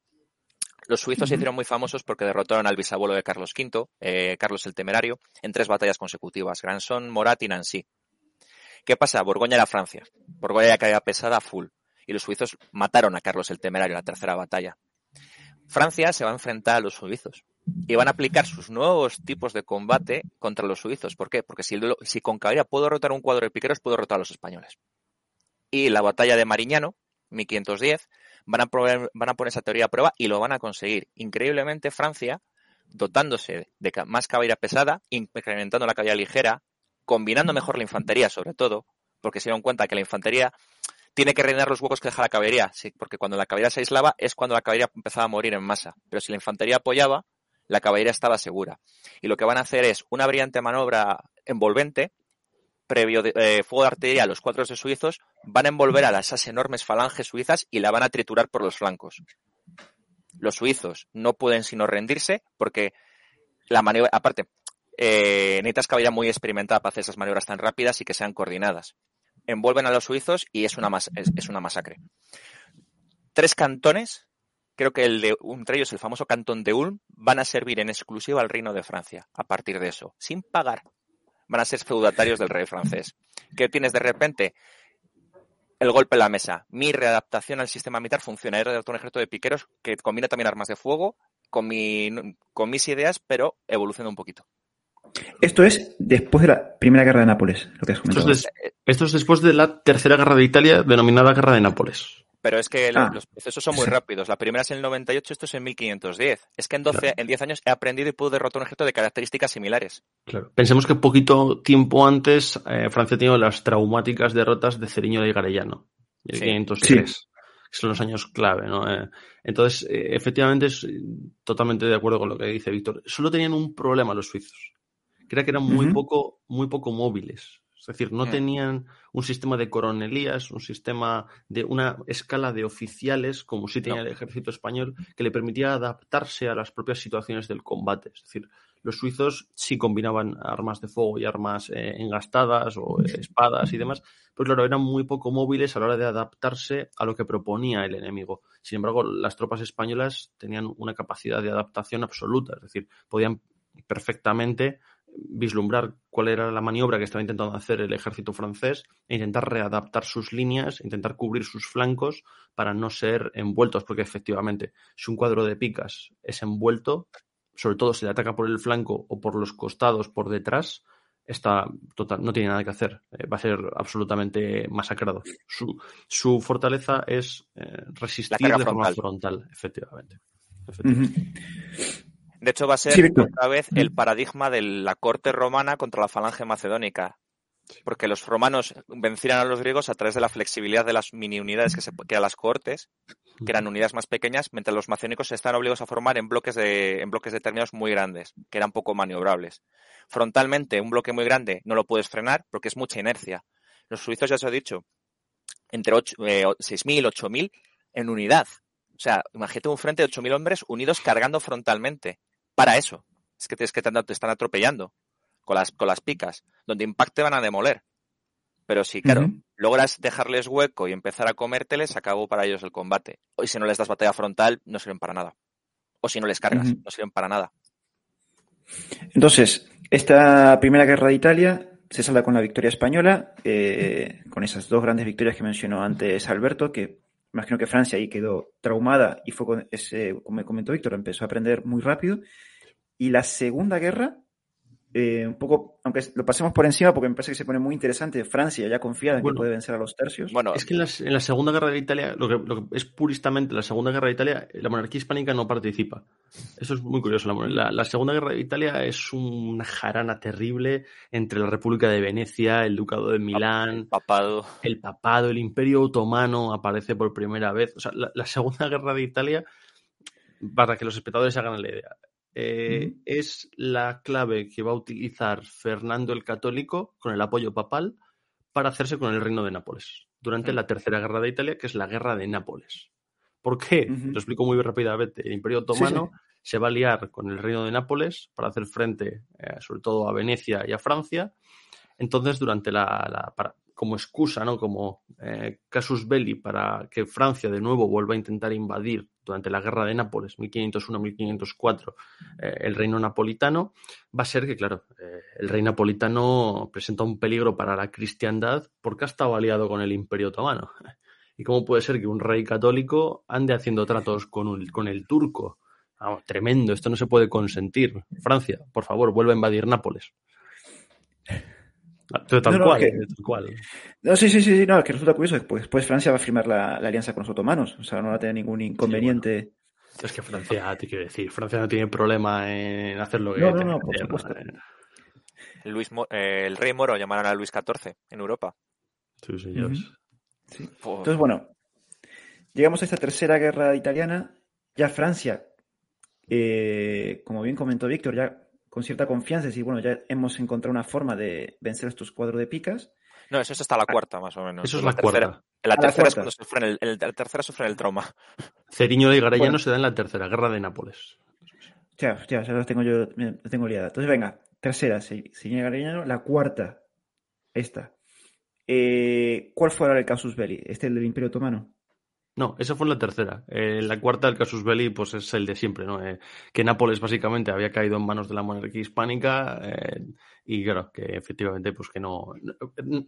Los suizos se hicieron muy famosos porque derrotaron al bisabuelo de Carlos V, eh, Carlos el Temerario, en tres batallas consecutivas, Granson, Morat y Nancy. ¿Qué pasa? Borgoña era Francia. Borgoña ya caía pesada a full. Y los suizos mataron a Carlos el Temerario en la tercera batalla. Francia se va a enfrentar a los suizos y van a aplicar sus nuevos tipos de combate contra los suizos. ¿Por qué? Porque si, si con caballería puedo derrotar un cuadro de piqueros, puedo derrotar a los españoles. Y la batalla de Mariñano, 1510, van a, van a poner esa teoría a prueba y lo van a conseguir. Increíblemente, Francia, dotándose de más caballería pesada, incrementando la caballería ligera, combinando mejor la infantería, sobre todo, porque se dieron cuenta que la infantería tiene que rellenar los huecos que deja la caballería, sí, porque cuando la caballería se aislaba es cuando la caballería empezaba a morir en masa. Pero si la infantería apoyaba, la caballería estaba segura. Y lo que van a hacer es una brillante maniobra envolvente, previo de, eh, fuego de artillería a los cuatro de suizos, van a envolver a esas enormes falanges suizas y la van a triturar por los flancos. Los suizos no pueden sino rendirse porque la maniobra, aparte, eh, necesitas caballería muy experimentada para hacer esas maniobras tan rápidas y que sean coordinadas. Envuelven a los suizos y es una, es una masacre. Tres cantones creo que el de, entre ellos el famoso cantón de Ulm, van a servir en exclusiva al reino de Francia a partir de eso, sin pagar. Van a ser feudatarios del rey francés. ¿Qué tienes de repente? El golpe en la mesa. Mi readaptación al sistema militar funciona. He redactado un ejército de piqueros que combina también armas de fuego con, mi, con mis ideas, pero evoluciona un poquito. Esto es después de la Primera Guerra de Nápoles, lo que has comentado. esto es después de la Tercera Guerra de Italia, denominada Guerra de Nápoles. Pero es que ah. los procesos son muy rápidos. La primera es en el 98, esto es en 1510. Es que en 12, en 10 años he aprendido y puedo derrotar un ejército de características similares. Claro. Pensemos que poquito tiempo antes eh, Francia ha tenido las traumáticas derrotas de Ceriño de Garellano, en 1503. son los años clave, ¿no? Eh, entonces, eh, efectivamente, es totalmente de acuerdo con lo que dice Víctor. Solo tenían un problema los suizos, que era que eran muy poco, muy poco móviles. Es decir, no mm. tenían un sistema de coronelías, un sistema de una escala de oficiales, como sí tenía el ejército español, que le permitía adaptarse a las propias situaciones del combate. Es decir, los suizos sí combinaban armas de fuego y armas eh, engastadas o eh, espadas y demás, pero claro, eran muy poco móviles a la hora de adaptarse a lo que proponía el enemigo. Sin embargo, las tropas españolas tenían una capacidad de adaptación absoluta, es decir, podían perfectamente vislumbrar cuál era la maniobra que estaba intentando hacer el ejército francés e intentar readaptar sus líneas, intentar cubrir sus flancos para no ser envueltos, porque efectivamente, si un cuadro de picas es envuelto, sobre todo si le ataca por el flanco o por los costados, por detrás, está total, no tiene nada que hacer, eh, va a ser absolutamente masacrado. Su, fortaleza es eh, resistir de forma frontal, efectivamente. De hecho, va a ser otra vez el paradigma de la corte romana contra la falange macedónica. Porque los romanos vencieron a los griegos a través de la flexibilidad de las mini unidades que, se, que eran las cohortes, que eran unidades más pequeñas, mientras los macedónicos se estaban obligados a formar en bloques, de, en bloques determinados muy grandes, que eran poco maniobrables. Frontalmente, un bloque muy grande no lo puedes frenar porque es mucha inercia. Los suizos, ya os he dicho, entre 6.000, 8.000 eh, en unidad. O sea, imagínate un frente de 8.000 hombres unidos cargando frontalmente para eso. Es que, es que te, están atropellando con las, con las picas. Donde impacte van a demoler. Pero si, claro, logras dejarles hueco y empezar a comérteles, acabó para ellos el combate. Y si no les das batalla frontal, no sirven para nada. O si no les cargas, no sirven para nada. Entonces, esta primera guerra de Italia se salda con la victoria española, eh, con esas dos grandes victorias que mencionó antes Alberto, que imagino que Francia ahí quedó traumada y fue con ese, como me comentó Víctor, empezó a aprender muy rápido. Y la Segunda Guerra, eh, un poco, aunque lo pasemos por encima porque me parece que se pone muy interesante, Francia ya confiada en que puede vencer a los tercios. Bueno, es que en, la Segunda Guerra de Italia, lo que, es puristamente la Segunda Guerra de Italia, la monarquía hispánica no participa. Eso es muy curioso. La, Segunda Guerra de Italia es una jarana terrible entre la República de Venecia, el Ducado de Milán, el papado, el, papado, el Imperio Otomano aparece por primera vez. O sea, la Segunda Guerra de Italia, para que los espectadores hagan la idea, eh, es la clave que va a utilizar Fernando el Católico con el apoyo papal para hacerse con el reino de Nápoles durante la Tercera Guerra de Italia, que es la Guerra de Nápoles. ¿Por qué? Lo explico muy rápidamente. El Imperio Otomano se va a liar con el reino de Nápoles para hacer frente, eh, sobre todo, a Venecia y a Francia. Entonces, durante la, como excusa, ¿no? Como eh, casus belli para que Francia de nuevo vuelva a intentar invadir durante la guerra de Nápoles, 1501-1504, eh, el reino napolitano, va a ser que, claro, eh, el rey napolitano presenta un peligro para la cristiandad porque ha estado aliado con el imperio otomano. *laughs* ¿Y cómo puede ser que un rey católico ande haciendo tratos con, con el turco? tremendo, esto no se puede consentir. Francia, por favor, vuelve a invadir Nápoles. Tal, no, cual, No, sí, sí, sí, no, es que resulta curioso, pues después Francia va a firmar la, alianza con los otomanos, o sea, no va a tener ningún inconveniente. Es que Francia, te quiero decir, Francia no tiene problema en hacer lo que No, no, no, por supuesto. Luis, eh, el rey moro llamarán a Luis XIV en Europa. Sí, señores. sí. Entonces, bueno, llegamos a esta tercera guerra italiana, ya Francia, eh, como bien comentó Víctor, ya con cierta confianza, decir, bueno, ya hemos encontrado una forma de vencer estos cuadros de picas. No, eso es hasta la cuarta, más o menos. Eso es la, cuarta. En la tercera es cuando sufren el, el, tercera sufren el trauma. *laughs* Ceriño y Garellano se da en la tercera, guerra de Nápoles. Ya, ya, ya lo tengo yo, lo tengo liada. Entonces, venga, tercera, Ceriño y Garellano, la cuarta, esta. Eh, ¿Cuál fue ahora el casus belli? ¿Este el del Imperio Otomano? No, esa fue la tercera. Eh, la cuarta, el casus belli, pues es el de siempre, ¿no? Eh, que Nápoles básicamente había caído en manos de la monarquía hispánica eh, y claro, que efectivamente, pues que no,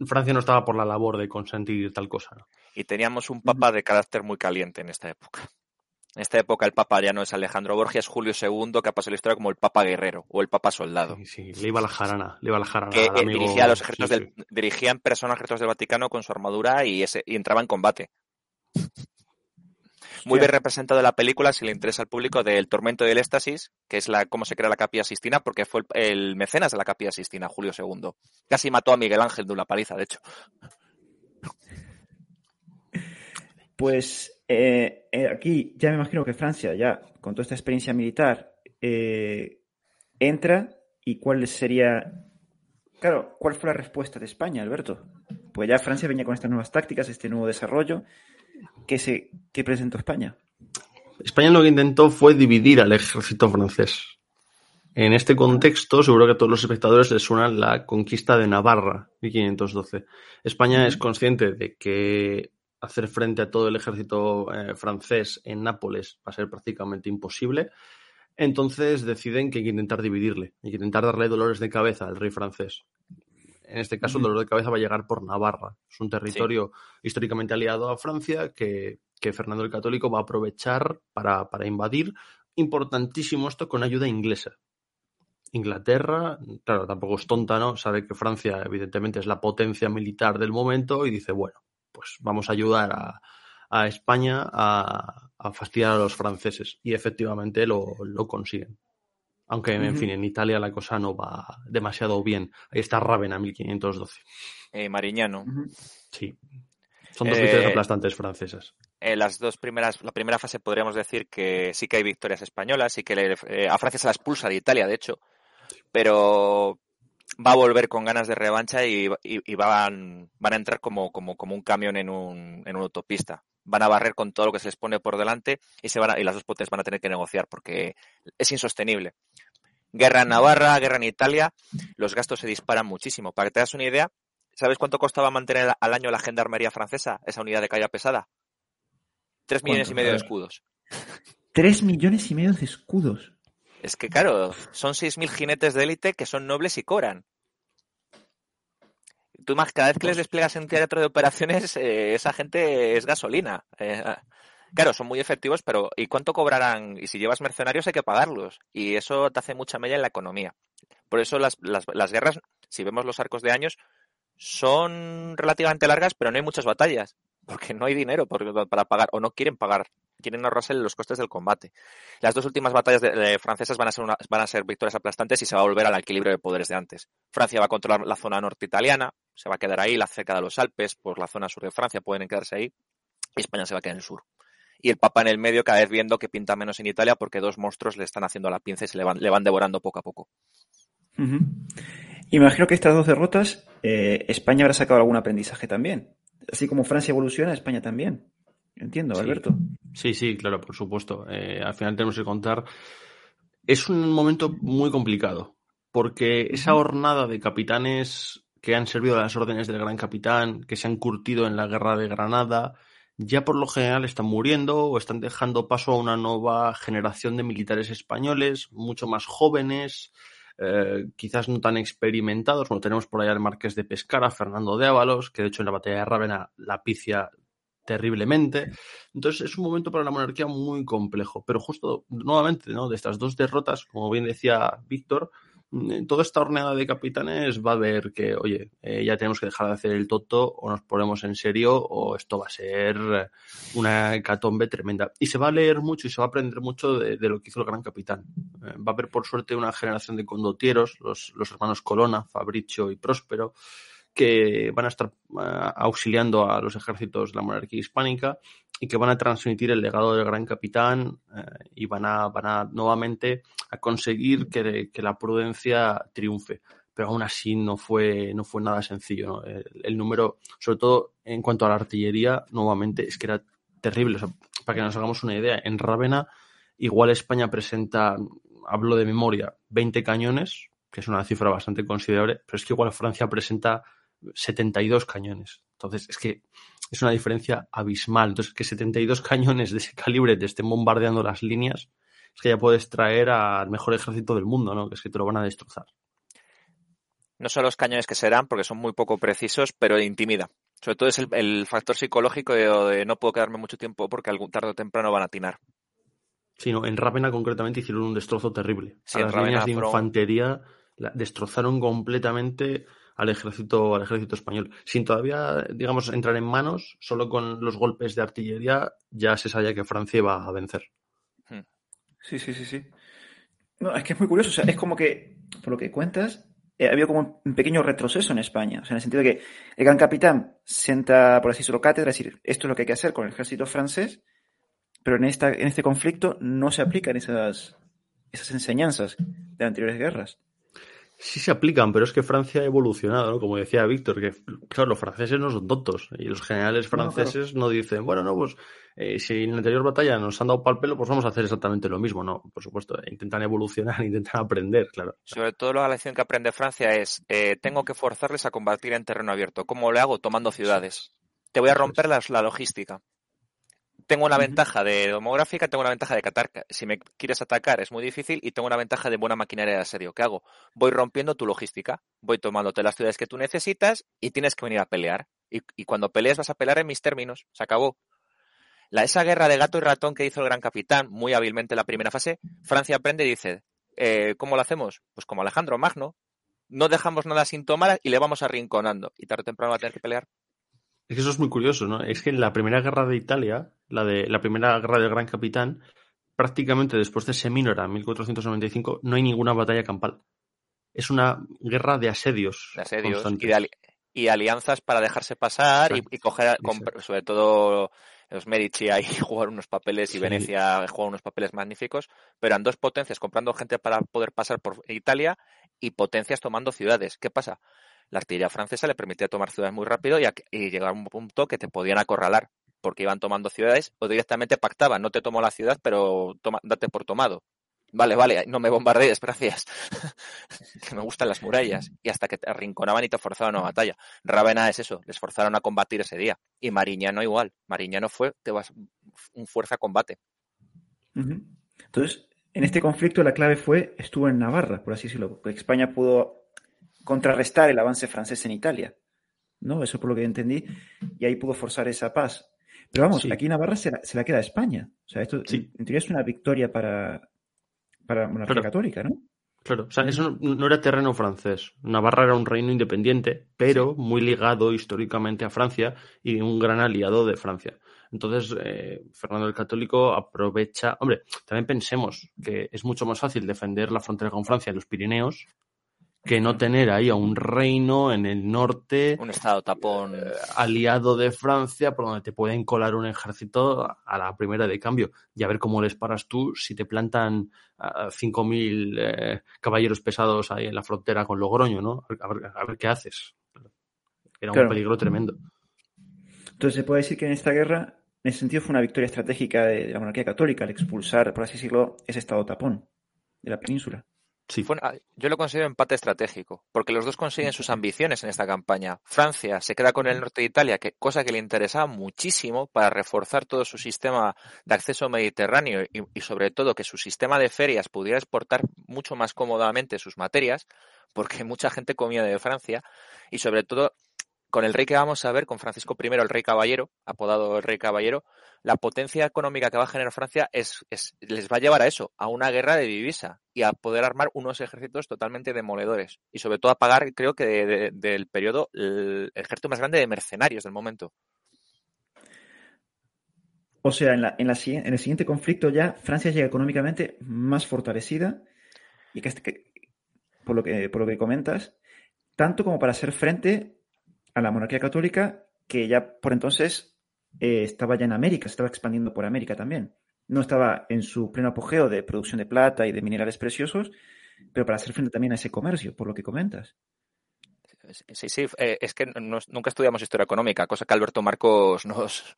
Francia no estaba por la labor de consentir tal cosa, ¿no? Y teníamos un papa de carácter muy caliente en esta época. En esta época el papa ya no es Alejandro Borgia, es Julio II, que ha pasado la historia como el papa guerrero o el papa soldado. Sí, le iba la jarana, le iba la jarana. Que dirigía los ejércitos del, dirigía en persona ejércitos del Vaticano con su armadura y, ese, y entraba en combate muy bien representado en la película, si le interesa al público, del Tormento del Éxtasis, que es la cómo se crea la Capilla Sistina, porque fue el, mecenas de la Capilla Sistina, Julio II. Casi mató a Miguel Ángel de una paliza, de hecho. Pues eh, eh, aquí ya me imagino que Francia, ya con toda esta experiencia militar, eh, entra y cuál sería, claro, cuál fue la respuesta de España, Alberto. Pues ya Francia venía con estas nuevas tácticas, este nuevo desarrollo. ¿Qué, se, qué presentó España? España lo que intentó fue dividir al ejército francés. En este contexto, seguro que a todos los espectadores les suena la conquista de Navarra, 1512. España es consciente de que hacer frente a todo el ejército eh, francés en Nápoles va a ser prácticamente imposible. Entonces deciden que hay que intentar dividirle, hay que intentar darle dolores de cabeza al rey francés. En este caso, el dolor de cabeza va a llegar por Navarra. Es un territorio históricamente aliado a Francia que, Fernando el Católico va a aprovechar para, para invadir. Importantísimo esto con ayuda inglesa. Inglaterra, claro, tampoco es tonta, ¿no? Sabe que Francia, evidentemente, es la potencia militar del momento y dice, bueno, pues vamos a ayudar a, España a, fastidiar a los franceses. Y efectivamente lo, consiguen. Aunque, en fin, en Italia la cosa no va demasiado bien. Ahí está Ravenna, 1512. Eh, Mariñano. Sí. Son dos victorias eh, aplastantes francesas. En las dos primeras, la primera fase podríamos decir que sí que hay victorias españolas, sí que eh, a Francia se la expulsa de Italia, de hecho, pero va a volver con ganas de revancha y, van, van, a entrar como, como, como un camión en, un, en una autopista. Van a barrer con todo lo que se les pone por delante y, se van y las dos potencias van a tener que negociar porque es insostenible. Guerra en Navarra, guerra en Italia, los gastos se disparan muchísimo. Para que te das una idea, ¿sabes cuánto costaba mantener al año la gendarmería francesa, esa unidad de calle pesada? Tres millones y medio de escudos. Tres millones y medio de escudos. Es que, claro, son 6.000 jinetes de élite que son nobles y cobran. Tú más, cada vez que les pues desplegas en teatro de operaciones, eh, esa gente es gasolina. Eh, claro, son muy efectivos, pero ¿y cuánto cobrarán? Y si llevas mercenarios hay que pagarlos. Y eso te hace mucha mella en la economía. Por eso las, las guerras, si vemos los arcos de años, son relativamente largas, pero no hay muchas batallas. *laughs* Porque no hay dinero para pagar o no quieren pagar quieren ahorrarse los costes del combate. Las dos últimas batallas de, francesas van a, ser van a ser victorias aplastantes y se va a volver al equilibrio de poderes de antes. Francia va a controlar la zona norte italiana, se va a quedar ahí, la cerca de los Alpes, por la zona sur de Francia pueden quedarse ahí, y España se va a quedar en el sur. Y el Papa en el medio cada vez viendo que pinta menos en Italia porque dos monstruos le están haciendo la pinza y se le van, le van devorando poco a poco. Imagino que estas dos derrotas, eh, España habrá sacado algún aprendizaje también. Así como Francia evoluciona, España también. Entiendo, Alberto. Sí, sí, claro, por supuesto. Eh, al final tenemos que contar. Es un momento muy complicado, porque esa hornada de capitanes que han servido a las órdenes del gran capitán, que se han curtido en la guerra de Granada, ya por lo general están muriendo o están dejando paso a una nueva generación de militares españoles, mucho más jóvenes, eh, quizás no tan experimentados. Bueno, tenemos por allá al Marqués de Pescara, Fernando de Ábalos, que de hecho en la batalla de Rávena la picia terriblemente. Entonces es un momento para la monarquía muy complejo. Pero justo nuevamente, ¿no? De estas dos derrotas, como bien decía Víctor, mm, toda esta horneada de capitanes va a ver que, oye, eh, ya tenemos que dejar de hacer el toto o nos ponemos en serio o esto va a ser una hecatombe tremenda. Y se va a leer mucho y se va a aprender mucho de, lo que hizo el gran capitán. Eh, va a haber, por suerte, una generación de condotieros, los, los hermanos Colonna, Fabricio y Próspero, que van a estar eh, auxiliando a los ejércitos de la monarquía hispánica y que van a transmitir el legado del gran capitán eh, y van a, van a nuevamente a conseguir que, la prudencia triunfe. Pero aún así no fue, no fue nada sencillo. El, número, sobre todo en cuanto a la artillería, nuevamente es que era terrible. para que nos hagamos una idea, en Rávena igual España presenta, hablo de memoria, 20 cañones, que es una cifra bastante considerable, pero es que igual Francia presenta 72 cañones. Entonces, es que es una diferencia abismal. Entonces, que 72 cañones de ese calibre te estén bombardeando las líneas, es que ya puedes traer al mejor ejército del mundo, ¿no? Que es que te lo van a destrozar. No son los cañones que serán, porque son muy poco precisos, pero intimida. Sobre todo es el, factor psicológico de, no puedo quedarme mucho tiempo porque algún tarde o temprano van a atinar. Sino en Rávena concretamente hicieron un destrozo terrible. las líneas de infantería destrozaron completamente al ejército, al ejército español. Sin todavía, digamos, entrar en manos, solo con los golpes de artillería ya se sabía que Francia iba a vencer. Hmm. Sí, sí, sí, sí. No, es que es muy curioso. O sea, es como que, por lo que cuentas, eh, ha habido como un pequeño retroceso en España. O sea, en el sentido de que el gran capitán senta, por así decirlo, cátedra, es decir, esto es lo que hay que hacer con el ejército francés, pero en, esta, en este conflicto no se aplican esas, esas enseñanzas de anteriores guerras. Sí se aplican, pero es que Francia ha evolucionado, ¿no? Como decía Víctor, que claro, los franceses no son tontos y los generales franceses no, dicen, bueno, no, pues eh, si en la anterior batalla nos han dado pal pelo, pues vamos a hacer exactamente lo mismo. No, por supuesto, intentan evolucionar, *laughs* intentan aprender, claro. Sobre todo la lección que aprende Francia es, eh, tengo que forzarles a combatir en terreno abierto. ¿Cómo lo hago? Tomando ciudades. Te voy a romper la, la logística tengo una ventaja de demográfica, tengo una ventaja de Qatar. Si me quieres atacar es muy difícil y tengo una ventaja de buena maquinaria de asedio. ¿Qué hago? Voy rompiendo tu logística, voy tomándote las ciudades que tú necesitas y tienes que venir a pelear. Y, cuando pelees vas a pelear en mis términos. Se acabó. La, esa guerra de gato y ratón que hizo el gran capitán, muy hábilmente en la primera fase, Francia aprende y dice, eh, ¿cómo lo hacemos? Pues como Alejandro Magno. No dejamos nada sin tomar y le vamos arrinconando. Y tarde o temprano va a tener que pelear. Es que eso es muy curioso, ¿no? Es que en la primera guerra de Italia, la de la primera guerra del Gran Capitán, prácticamente después de Semínora, 1495, no hay ninguna batalla campal. Es una guerra de asedios. De asedios y, alianzas para dejarse pasar y, coger, sobre todo los Medici ahí *laughs* jugar unos papeles y Venecia jugar unos papeles magníficos, pero eran dos potencias comprando gente para poder pasar por Italia y potencias tomando ciudades. ¿Qué pasa? La artillería francesa le permitía tomar ciudades muy rápido y, llegar a un punto que te podían acorralar, porque iban tomando ciudades o directamente pactaban, no te tomo la ciudad, pero date por tomado. Vale, vale, no me bombardees, gracias. *laughs* que me gustan las murallas. Y hasta que te arrinconaban y te forzaban a una batalla. Rávena es eso, les forzaron a combatir ese día. Y Mariñano igual. Mariñano fue, te vas, un fuerza combate. Entonces, en este conflicto la clave fue, estuvo en Navarra, por así decirlo. España pudo contrarrestar el avance francés en Italia. ¿no? Eso por lo que entendí. Y ahí pudo forzar esa paz. Pero vamos, aquí Navarra se la, queda a España. O sea, esto en teoría es una victoria para, para la monarquía católica, ¿no? Claro, o sea, eso no, era terreno francés. Navarra era un reino independiente, pero muy ligado históricamente a Francia y un gran aliado de Francia. Entonces, eh, Fernando el Católico aprovecha. Hombre, también pensemos que es mucho más fácil defender la frontera con Francia en los Pirineos que no tener ahí a un reino en el norte. Un estado tapón. Eh, aliado de Francia, por donde te pueden colar un ejército a la primera de cambio. Y a ver cómo les paras tú si te plantan a 5.000 eh, caballeros pesados ahí en la frontera con Logroño, ¿no? A ver, qué haces. Era un peligro tremendo. Entonces se puede decir que en esta guerra, en ese sentido, fue una victoria estratégica de la monarquía católica al expulsar, por así decirlo, ese estado tapón de la península. Sí. yo lo considero empate estratégico, porque los dos consiguen sus ambiciones en esta campaña. Francia se queda con el norte de Italia, que, cosa que le interesaba muchísimo para reforzar todo su sistema de acceso mediterráneo y, sobre todo que su sistema de ferias pudiera exportar mucho más cómodamente sus materias, porque mucha gente comía de Francia, y sobre todo con el rey que vamos a ver, con Francisco I, el rey caballero, apodado el rey caballero, la potencia económica que va a generar Francia es, les va a llevar a eso, a una guerra de divisa y a poder armar unos ejércitos totalmente demoledores. Y sobre todo a pagar, creo que del periodo, el ejército más grande de mercenarios del momento. O sea, en, el siguiente conflicto ya Francia llega económicamente más fortalecida y que, por, lo que, por lo que comentas, tanto como para hacer frente a la monarquía católica que ya por entonces eh, estaba ya en América, se estaba expandiendo por América también. No estaba en su pleno apogeo de producción de plata y de minerales preciosos, pero para hacer frente también a ese comercio, por lo que comentas. Sí, sí, eh, es que nunca estudiamos historia económica, cosa que Alberto Marcos *laughs* nos...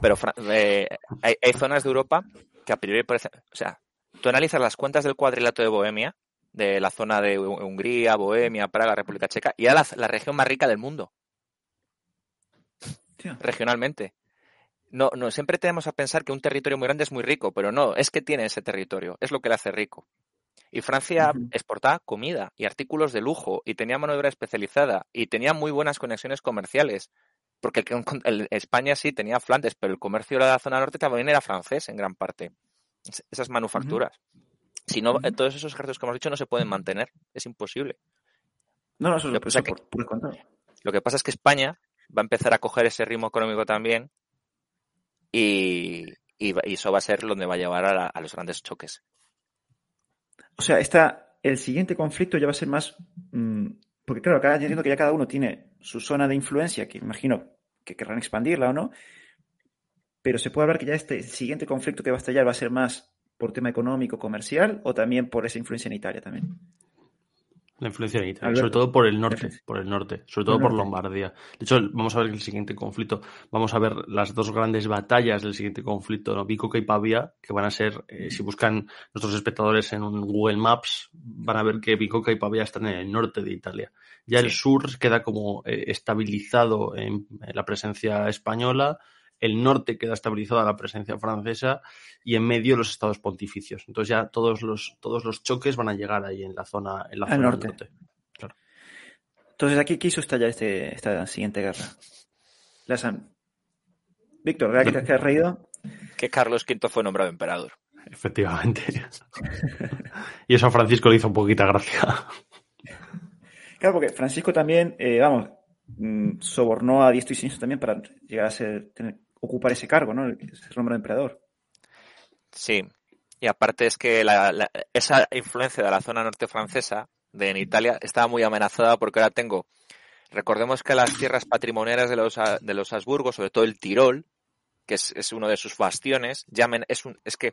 Pero eh, hay, zonas de Europa que a priori parecen... O sea, tú analizas las cuentas del cuadrilátero de Bohemia, de la zona de Hungría, Bohemia, Praga, República Checa, y era la, región más rica del mundo. Regionalmente. No, no, siempre tenemos a pensar que un territorio muy grande es muy rico, pero no, es que tiene ese territorio, es lo que le hace rico. Y Francia exportaba comida y artículos de lujo y tenía mano de obra especializada y tenía muy buenas conexiones comerciales. Porque España sí tenía Flandes, pero el comercio de la zona norte también era francés en gran parte. Esas manufacturas. Si no, todos esos ejércitos que hemos dicho no se pueden mantener. Es imposible. No, no, eso, lo, que, lo que pasa es que España va a empezar a coger ese ritmo económico también y, eso va a ser donde va a llevar a, los grandes choques. O sea, esta, el siguiente conflicto ya va a ser más... Mm, porque claro, acá entiendo que ya cada uno tiene su zona de influencia, que imagino que querrán expandirla o no, pero se puede hablar que ya este siguiente conflicto que va a estallar va a ser más por tema económico, comercial o también por esa influencia en Italia también. La influencia en Italia, sobre todo por el norte, por el norte, sobre todo por Lombardía. De hecho, vamos a ver el siguiente conflicto, vamos a ver las dos grandes batallas del siguiente conflicto, ¿no? y Pavia, que van a ser, eh, si buscan nuestros espectadores en un Google Maps, van a ver que Bicocca y Pavia están en el norte de Italia. Ya el sur queda como eh, estabilizado en, la presencia española, el norte queda estabilizado a la presencia francesa y en medio los estados pontificios. Entonces ya todos los, todos los choques van a llegar ahí en la zona, en la zona norte. norte. Claro. Entonces aquí quiso estallar este, esta siguiente guerra. La San. Víctor, ¿verdad que te has reído? Que Carlos V fue nombrado emperador. Efectivamente. *laughs* y eso a Francisco le hizo un poquita gracia. Claro, porque Francisco también, eh, vamos, mm, sobornó a diestro y siniestro también para llegar a ser, ocupar ese cargo, ¿no? Ser nombrado emperador. Sí, y aparte es que esa influencia de la zona norte francesa, de en Italia, estaba muy amenazada porque ahora tengo, recordemos que las tierras patrimoniales de los, de los Habsburgo, sobre todo el Tirol, que es, uno de sus bastiones, llamen, es, un, es que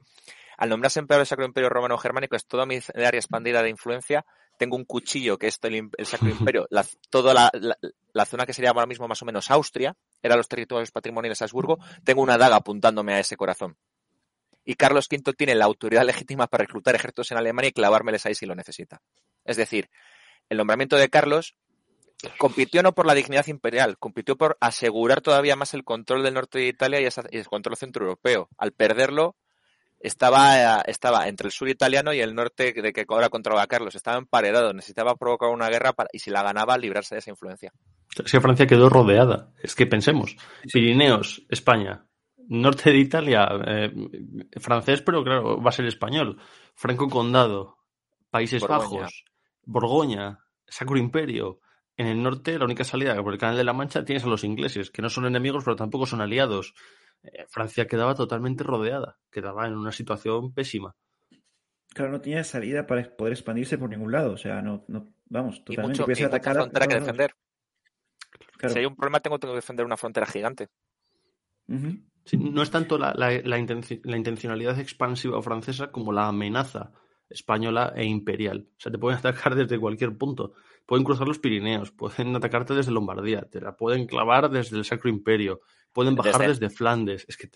al nombrarse emperador del Sacro Imperio Romano Germánico es toda mi área expandida de influencia, tengo un cuchillo que es el, Sacro *laughs* Imperio, la, toda la, la, zona que sería ahora mismo más o menos Austria, eran los territorios patrimoniales de Habsburgo, tengo una daga apuntándome a ese corazón. Y Carlos V tiene la autoridad legítima para reclutar ejércitos en Alemania y clavármeles ahí si lo necesita. Es decir, el nombramiento de Carlos compitió no por la dignidad imperial, compitió por asegurar todavía más el control del norte de Italia y, el control centroeuropeo. Al perderlo, estaba, estaba entre el sur italiano y el norte de que ahora controlaba Carlos. Estaba emparedado, necesitaba provocar una guerra para, y si la ganaba, librarse de esa influencia. Es que Francia quedó rodeada. Es que pensemos, Pirineos, España, norte de Italia, eh, francés, pero claro, va a ser español. Franco Condado, Países Bajos, Borgoña, Sacro Imperio. En el norte, la única salida por el Canal de la Mancha tienes a los ingleses, que no son enemigos, pero tampoco son aliados. Eh, Francia quedaba totalmente rodeada, quedaba en una situación pésima. Claro, no tenía salida para poder expandirse por ningún lado. O sea, no, no vamos, totalmente. Y, mucho, frontera que defender. Si hay un problema, tengo que defender una frontera gigante. no es tanto la, la, intencionalidad expansiva francesa como la amenaza española e imperial. O sea, te pueden *laughs* atacar desde cualquier punto. Pueden cruzar los Pirineos, pueden atacarte desde Lombardía, te la pueden clavar desde el Sacro Imperio, pueden bajar desde, Flandes. Es que...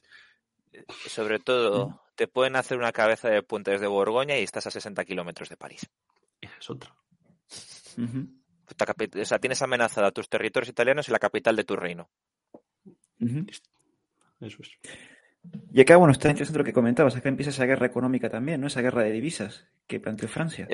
Sobre todo, te pueden hacer una cabeza de puente desde Borgoña y estás a 60 kilómetros de París. Es otra. O sea, tienes amenazada a tus territorios italianos y la capital de tu reino. Eso es. Y acá, bueno, está interesante lo que comentabas. Acá empieza esa guerra económica también, ¿no? Esa guerra de divisas que planteó Francia.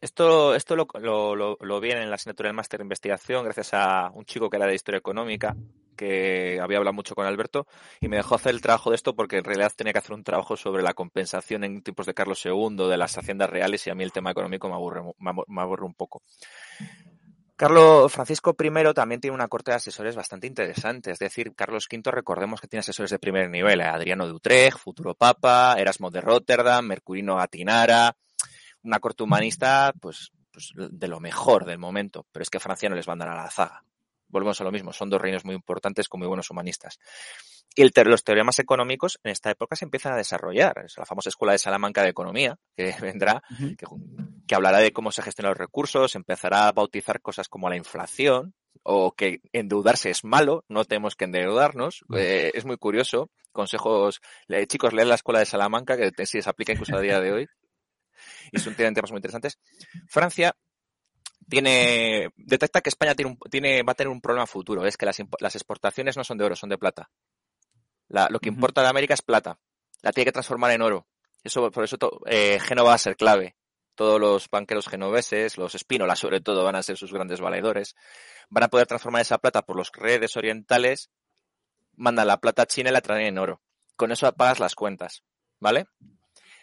Esto esto lo, lo, lo, vi en la asignatura del máster de investigación gracias a un chico que era de historia económica que había hablado mucho con Alberto y me dejó hacer el trabajo de esto porque en realidad tenía que hacer un trabajo sobre la compensación en tiempos de Carlos II, de las haciendas reales y a mí el tema económico me aburre, me aburre un poco. Carlos Francisco I también tiene una corte de asesores bastante interesante. Es decir, Carlos V, recordemos que tiene asesores de primer nivel. Adriano de Utrecht, futuro papa, Erasmo de Rotterdam, Mercurino Atinara. Una corte humanista, pues, pues, de lo mejor del momento. Pero es que Francia no les va a a la zaga. Volvemos a lo mismo. Son dos reinos muy importantes con muy buenos humanistas. Y el, los teoremas económicos en esta época se empiezan a desarrollar. Es la famosa escuela de Salamanca de Economía, que *laughs* vendrá, que, hablará de cómo se gestionan los recursos, empezará a bautizar cosas como la inflación, o que endeudarse es malo, no tenemos que endeudarnos. Eh, es muy curioso. Consejos, chicos, lean la escuela de Salamanca, que si se aplica incluso a día de hoy. Y son tienen temas muy interesantes. Francia tiene detecta que España tiene, tiene va a tener un problema futuro, es que las, las exportaciones no son de oro, son de plata lo que importa de América es plata. La tiene que transformar en oro. Eso, por eso eh, Génova va a ser clave. Todos los banqueros genoveses, los espínolas sobre todo, van a ser sus grandes valedores. Van a poder transformar esa plata por los redes orientales, mandan la plata a China y la traen en oro. Con eso pagas las cuentas, ¿vale?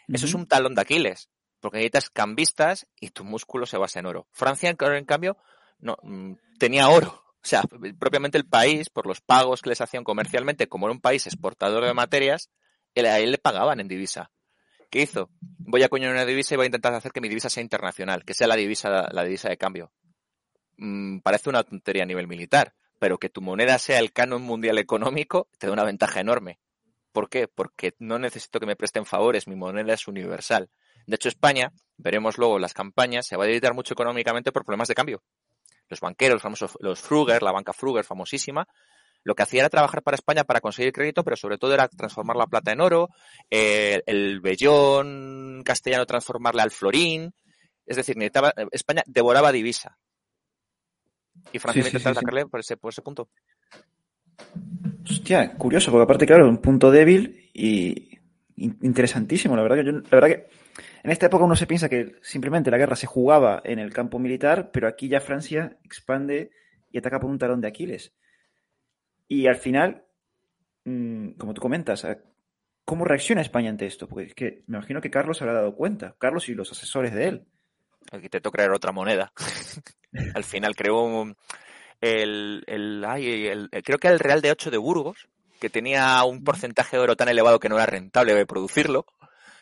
Eso es un talón de Aquiles, porque necesitas cambistas y tu músculo se basa en oro. Francia, en cambio, no, mm, tenía oro o sea, propiamente el país, por los pagos que les hacían comercialmente, como era un país exportador de materias, a él le pagaban en divisa. ¿Qué hizo? Voy a coñar una divisa y voy a intentar hacer que mi divisa sea internacional, que sea la divisa, la divisa de cambio. Mm, parece una tontería a nivel militar, pero que tu moneda sea el canon mundial económico te da una ventaja enorme. ¿Por qué? Porque no necesito que me presten favores, mi moneda es universal. De hecho, España, veremos luego las campañas, se va a debilitar mucho económicamente por problemas de cambio. Los banqueros, famosos, los Fruger, la banca Fruger, famosísima, lo que hacía era trabajar para España para conseguir crédito, pero sobre todo era transformar la plata en oro, el bellón castellano transformarle al florín. Es decir, España devoraba divisa. Y Francia sí, atacarle por, ese, por ese punto. Hostia, curioso, porque aparte, claro, un punto débil y interesantísimo. La verdad que yo, la verdad que en esta época uno se piensa que simplemente la guerra se jugaba en el campo militar, pero aquí ya Francia expande y ataca por un talón de Aquiles. Y al final, mm, como tú comentas, ¿cómo reacciona España ante esto? Porque es que me imagino que Carlos habrá dado cuenta, Carlos y los asesores de él. Aquí te toca crear otra moneda. *laughs* al final creó un, el, el, creo que el Real de 8 de Burgos, que tenía un porcentaje de oro tan elevado que no era rentable de producirlo.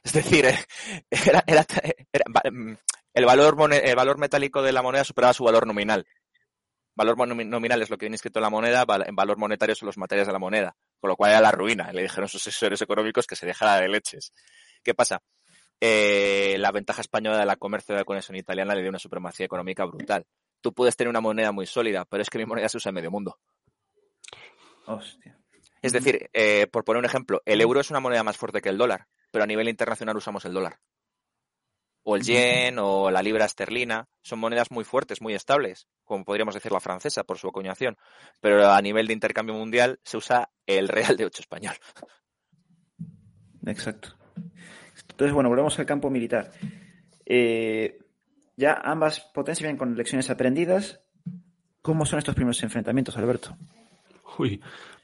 Es decir, *laughs* era, mm, el, valor el valor metálico de la moneda superaba su valor nominal. Valor nominal es lo que viene escrito en la moneda, en valor monetario son los materiales de la moneda, con lo cual era la ruina. Le dijeron a sus asesores económicos que se dejara de leches. ¿Qué pasa? Eh, la ventaja española de la comercio de la conexión italiana le dio una supremacía económica brutal tú puedes tener una moneda muy sólida, pero es que mi moneda se usa en medio mundo. Hostia. Es decir, eh, por poner un ejemplo, el euro es una moneda más fuerte que el dólar, pero a nivel internacional usamos el dólar. O el yen o la libra esterlina son monedas muy fuertes, muy estables, como podríamos decir la francesa por su acuñación. Pero a nivel de intercambio mundial se usa el real de 8 español. Exacto. Entonces, bueno, volvemos al campo militar. Eh, ya ambas potencias vienen con lecciones aprendidas. ¿Cómo son estos primeros enfrentamientos, Alberto? Uy,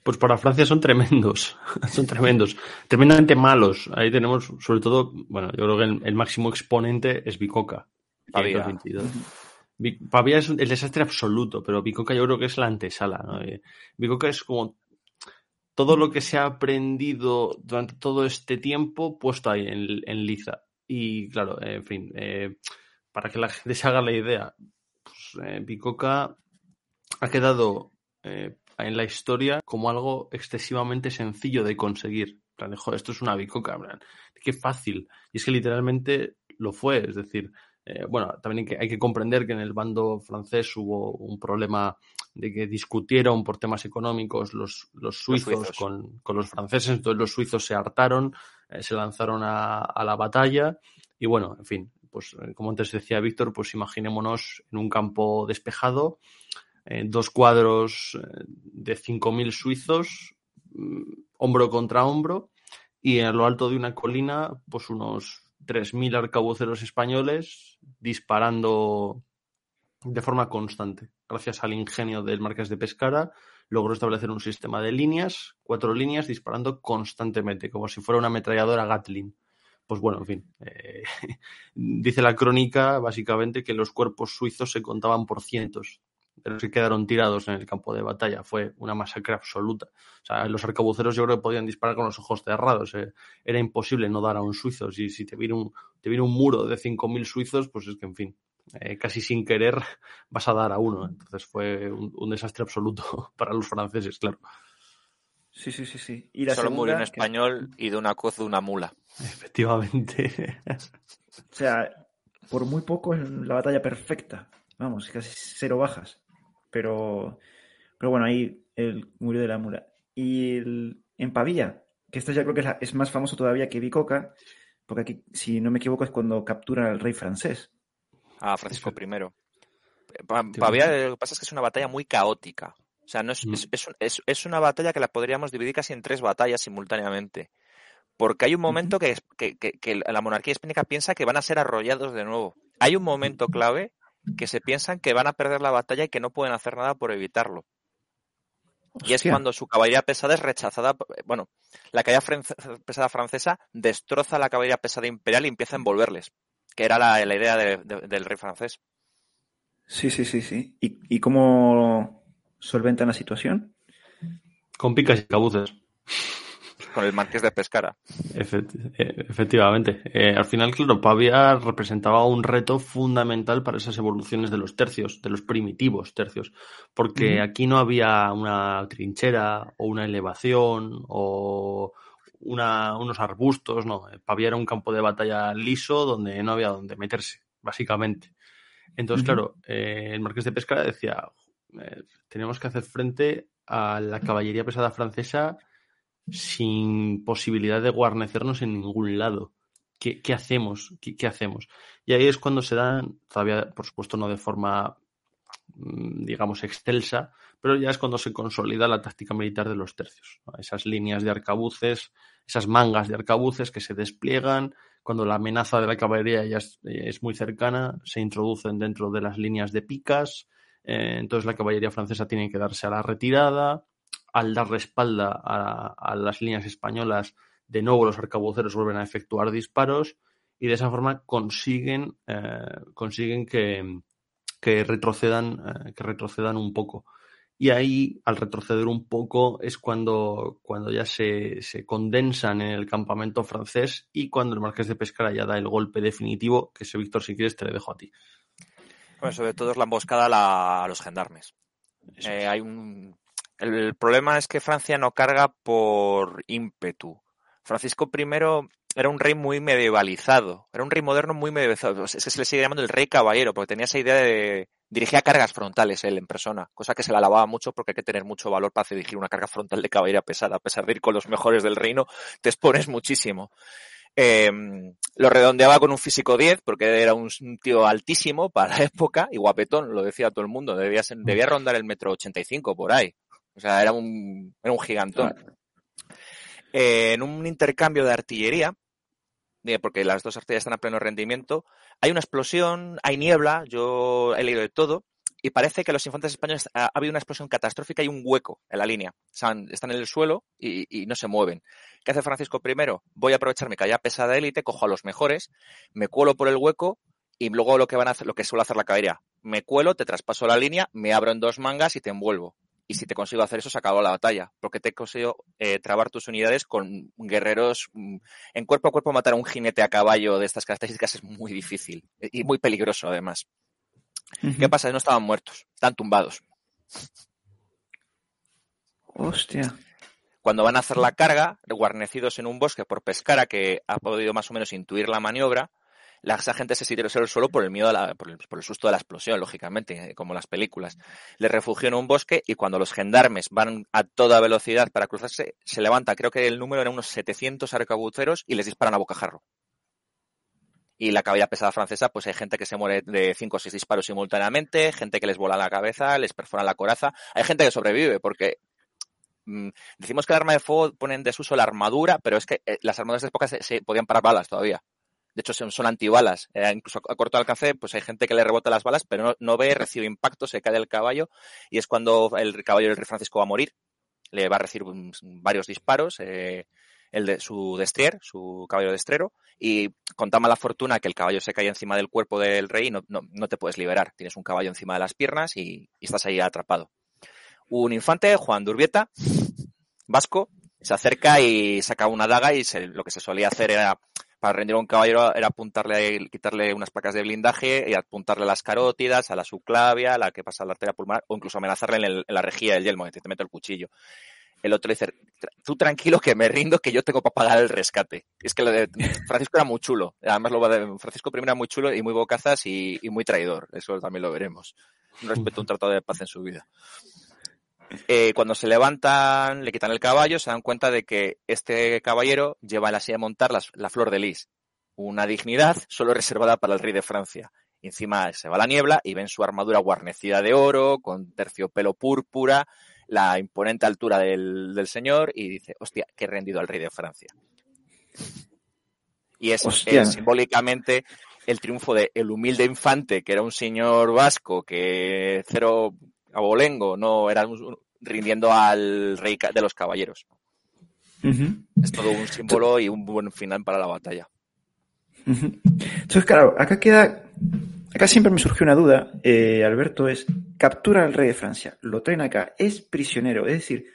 pues para Francia son tremendos, *laughs* son tremendos, tremendamente malos. Ahí tenemos, sobre todo, bueno, yo creo que el, máximo exponente es Bicoca. Pavia. Pavia es el desastre absoluto, pero Bicoca yo creo que es la antesala. ¿no? Eh, Bicoca es como todo lo que se ha aprendido durante todo este tiempo puesto ahí en, liza. Y claro, en fin, eh, para que la gente se haga la idea, pues, eh, Bicoca ha quedado eh, en la historia como algo excesivamente sencillo de conseguir. esto es una bicoca, qué fácil. Y es que literalmente lo fue. Es decir, eh, bueno, también hay que, comprender que en el bando francés hubo un problema de que discutieron por temas económicos los, suizos, Con, los franceses, entonces los suizos se hartaron, se lanzaron a, la batalla y bueno, en fin, pues eh, como antes decía Víctor, pues imaginémonos en un campo despejado, eh, dos cuadros eh, de 5.000 suizos, mm, hombro contra hombro, y en lo alto de una colina, pues unos 3.000 arcabuceros españoles disparando de forma constante. Gracias al ingenio del Marqués de Pescara, logró establecer un sistema de líneas, cuatro líneas, disparando constantemente, como si fuera una ametralladora Gatling pues bueno, en fin, eh, *laughs* dice la crónica básicamente que los cuerpos suizos se contaban por cientos, pero se quedaron tirados en el campo de batalla. Fue una masacre absoluta. O sea, los arcabuceros yo creo que podían disparar con los ojos cerrados. Eh. Era imposible no dar a un suizo. Si, si te viene un, te viene un muro de 5.000 suizos, pues es que, en fin, eh, casi sin querer *laughs* vas a dar a uno. Entonces fue un desastre absoluto *laughs* para los franceses, claro. Sí, sí, sí, sí. Y la Solo murió en español y de una coz de una mula. Efectivamente. *laughs* o sea, por muy poco es la batalla perfecta. Vamos, casi cero bajas. Pero, pero bueno, ahí él murió de la mula. Y en Pavía, que esta ya creo que es, más famoso todavía que Bicoca, porque aquí, si no me equivoco, es cuando capturan al rey francés. Ah, Francisco I. Pavía, lo que pasa es que es una batalla muy caótica. O sea, no mm. es, es, es, una batalla que la podríamos dividir casi en tres batallas simultáneamente. Porque hay un momento que, que, la monarquía hispánica piensa que van a ser arrollados de nuevo. Hay un momento clave que se piensan que van a perder la batalla y que no pueden hacer nada por evitarlo. Y es cuando su caballería pesada es rechazada. Bueno, la caballería pesada francesa destroza la caballería pesada imperial y empieza a envolverles, que era la, idea del rey francés. Sí, sí, sí, sí. ¿Y, y cómo, solventan la situación? Con picas y cabuces. Con el marqués de Pescara. Eh, efectivamente. Eh, al final, claro, Pavia representaba un reto fundamental para esas evoluciones de los tercios, de los primitivos tercios, porque aquí no había una trinchera o una elevación o unos arbustos, no. Pavía era un campo de batalla liso donde no había donde meterse, básicamente. Entonces, claro, eh, el marqués de Pescara decía, eh, tenemos que hacer frente a la caballería pesada francesa sin posibilidad de guarnecernos en ningún lado. ¿Qué, hacemos? ¿Qué, hacemos? Y ahí es cuando se dan, todavía, por supuesto, no de forma, mm, digamos, excelsa, pero ya es cuando se consolida la táctica militar de los tercios. Esas líneas de arcabuces, esas mangas de arcabuces que se despliegan, cuando la amenaza de la caballería ya es, muy cercana, se introducen dentro de las líneas de picas, eh, entonces la caballería francesa tiene que darse a la retirada, al dar respalda a, las líneas españolas, de nuevo los arcabuceros vuelven a efectuar disparos y de esa forma consiguen, eh, consiguen que, retrocedan, eh, que retrocedan un poco. Y ahí, al retroceder un poco, es cuando, cuando ya se, condensan en el campamento francés y cuando el Marqués de Pescara ya da el golpe definitivo, que ese Víctor, si quieres, te le dejo a ti. Bueno, sobre todo es la emboscada a los gendarmes. Eh, hay un... el, problema es que Francia no carga por ímpetu. Francisco I era un rey muy medievalizado, era un rey moderno muy medievalizado. Es que se le sigue llamando el rey caballero, porque tenía esa idea de, dirigía cargas frontales él en persona, cosa que se le alababa mucho porque hay que tener mucho valor para dirigir una carga frontal de caballería pesada. A pesar de ir con los mejores del reino, te expones muchísimo. Em, lo redondeaba con un físico 10 porque era un, tío altísimo para la época y guapetón, lo decía todo el mundo, debía, debía rondar el metro 85 por ahí. O sea, era un, era un gigantón. Eh, en un intercambio de artillería, porque las dos artillerías están a pleno rendimiento. Hay una explosión, hay niebla, yo he leído de todo, y parece que los infantes españoles ha, habido una explosión catastrófica y un hueco en la línea. están en el suelo y, no se mueven. ¿Qué hace Francisco I? Voy a aprovechar mi calle pesada élite, cojo a los mejores, me cuelo por el hueco y luego lo que van a hacer, lo que suele hacer la caballería, me cuelo, te traspaso la línea, me abro en dos mangas y te envuelvo y si te consigo hacer eso, se acabó la batalla, porque te consigo eh, trabar tus unidades con guerreros. Mm, en cuerpo a cuerpo matar a un jinete a caballo de estas características es muy difícil y muy peligroso además. ¿Qué pasa? No estaban muertos, están tumbados. Hostia. Cuando van a hacer la carga, guarnecidos en un bosque por pescara que ha podido más o menos intuir la maniobra, la gente se sitieron el suelo por el miedo, por, el, susto de la explosión, lógicamente, eh, como las películas. Le refugió en un bosque y cuando los gendarmes van a toda velocidad para cruzarse, se levanta, creo que el número era unos 700 arcabuceros y les disparan a bocajarro. Y la caballería pesada francesa, pues hay gente que se muere de 5 o 6 disparos simultáneamente, gente que les vuela la cabeza, les perforan la coraza. Hay gente que sobrevive porque mm, decimos que el arma de fuego pone en desuso la armadura, pero es que eh, las armaduras de época se podían parar balas todavía de hecho son, antibalas. Eh, incluso a corto alcance, pues hay gente que le rebota las balas, pero no, ve, recibe impacto, se cae del caballo y es cuando el caballo del rey Francisco va a morir. Le va a recibir varios disparos, eh, su destrier, su caballo destrero, y con tan mala fortuna que el caballo se cae encima del cuerpo del rey no, no, te puedes liberar. Tienes un caballo encima de las piernas y, y estás ahí atrapado. Un infante, Juan Durbieta, vasco, se acerca y saca una daga y lo que se solía hacer era para rendir a un caballero era apuntarle, quitarle unas placas de blindaje y apuntarle a las carótidas, a la subclavia, a la que pasa a la arteria pulmonar, o incluso amenazarle en, la rejilla del yelmo, te meto el cuchillo. El otro dice, tú tranquilo que me rindo, que yo tengo para pagar el rescate. Es que lo Francisco era muy chulo. Además, lo Francisco I era muy chulo y muy bocazas y, y muy traidor. Eso también lo veremos. No respeto un tratado de paz en su vida. Eh, cuando se levantan, le quitan el caballo, se dan cuenta de que este caballero lleva en la silla de montar la, flor de lis, una dignidad solo reservada para el rey de Francia. encima se va la niebla y ven su armadura guarnecida de oro, con terciopelo púrpura, la imponente altura del, señor, y dice, hostia, que rendido al rey de Francia. Y es, es simbólicamente el triunfo de el humilde infante, que era un señor vasco que cero abolengo, no era rindiendo al rey de los caballeros. Es todo un símbolo y un buen final para la batalla. Entonces, claro, acá queda. Acá siempre me surgió una duda, eh, Alberto, es captura al rey de Francia, lo traen acá, es prisionero, es decir,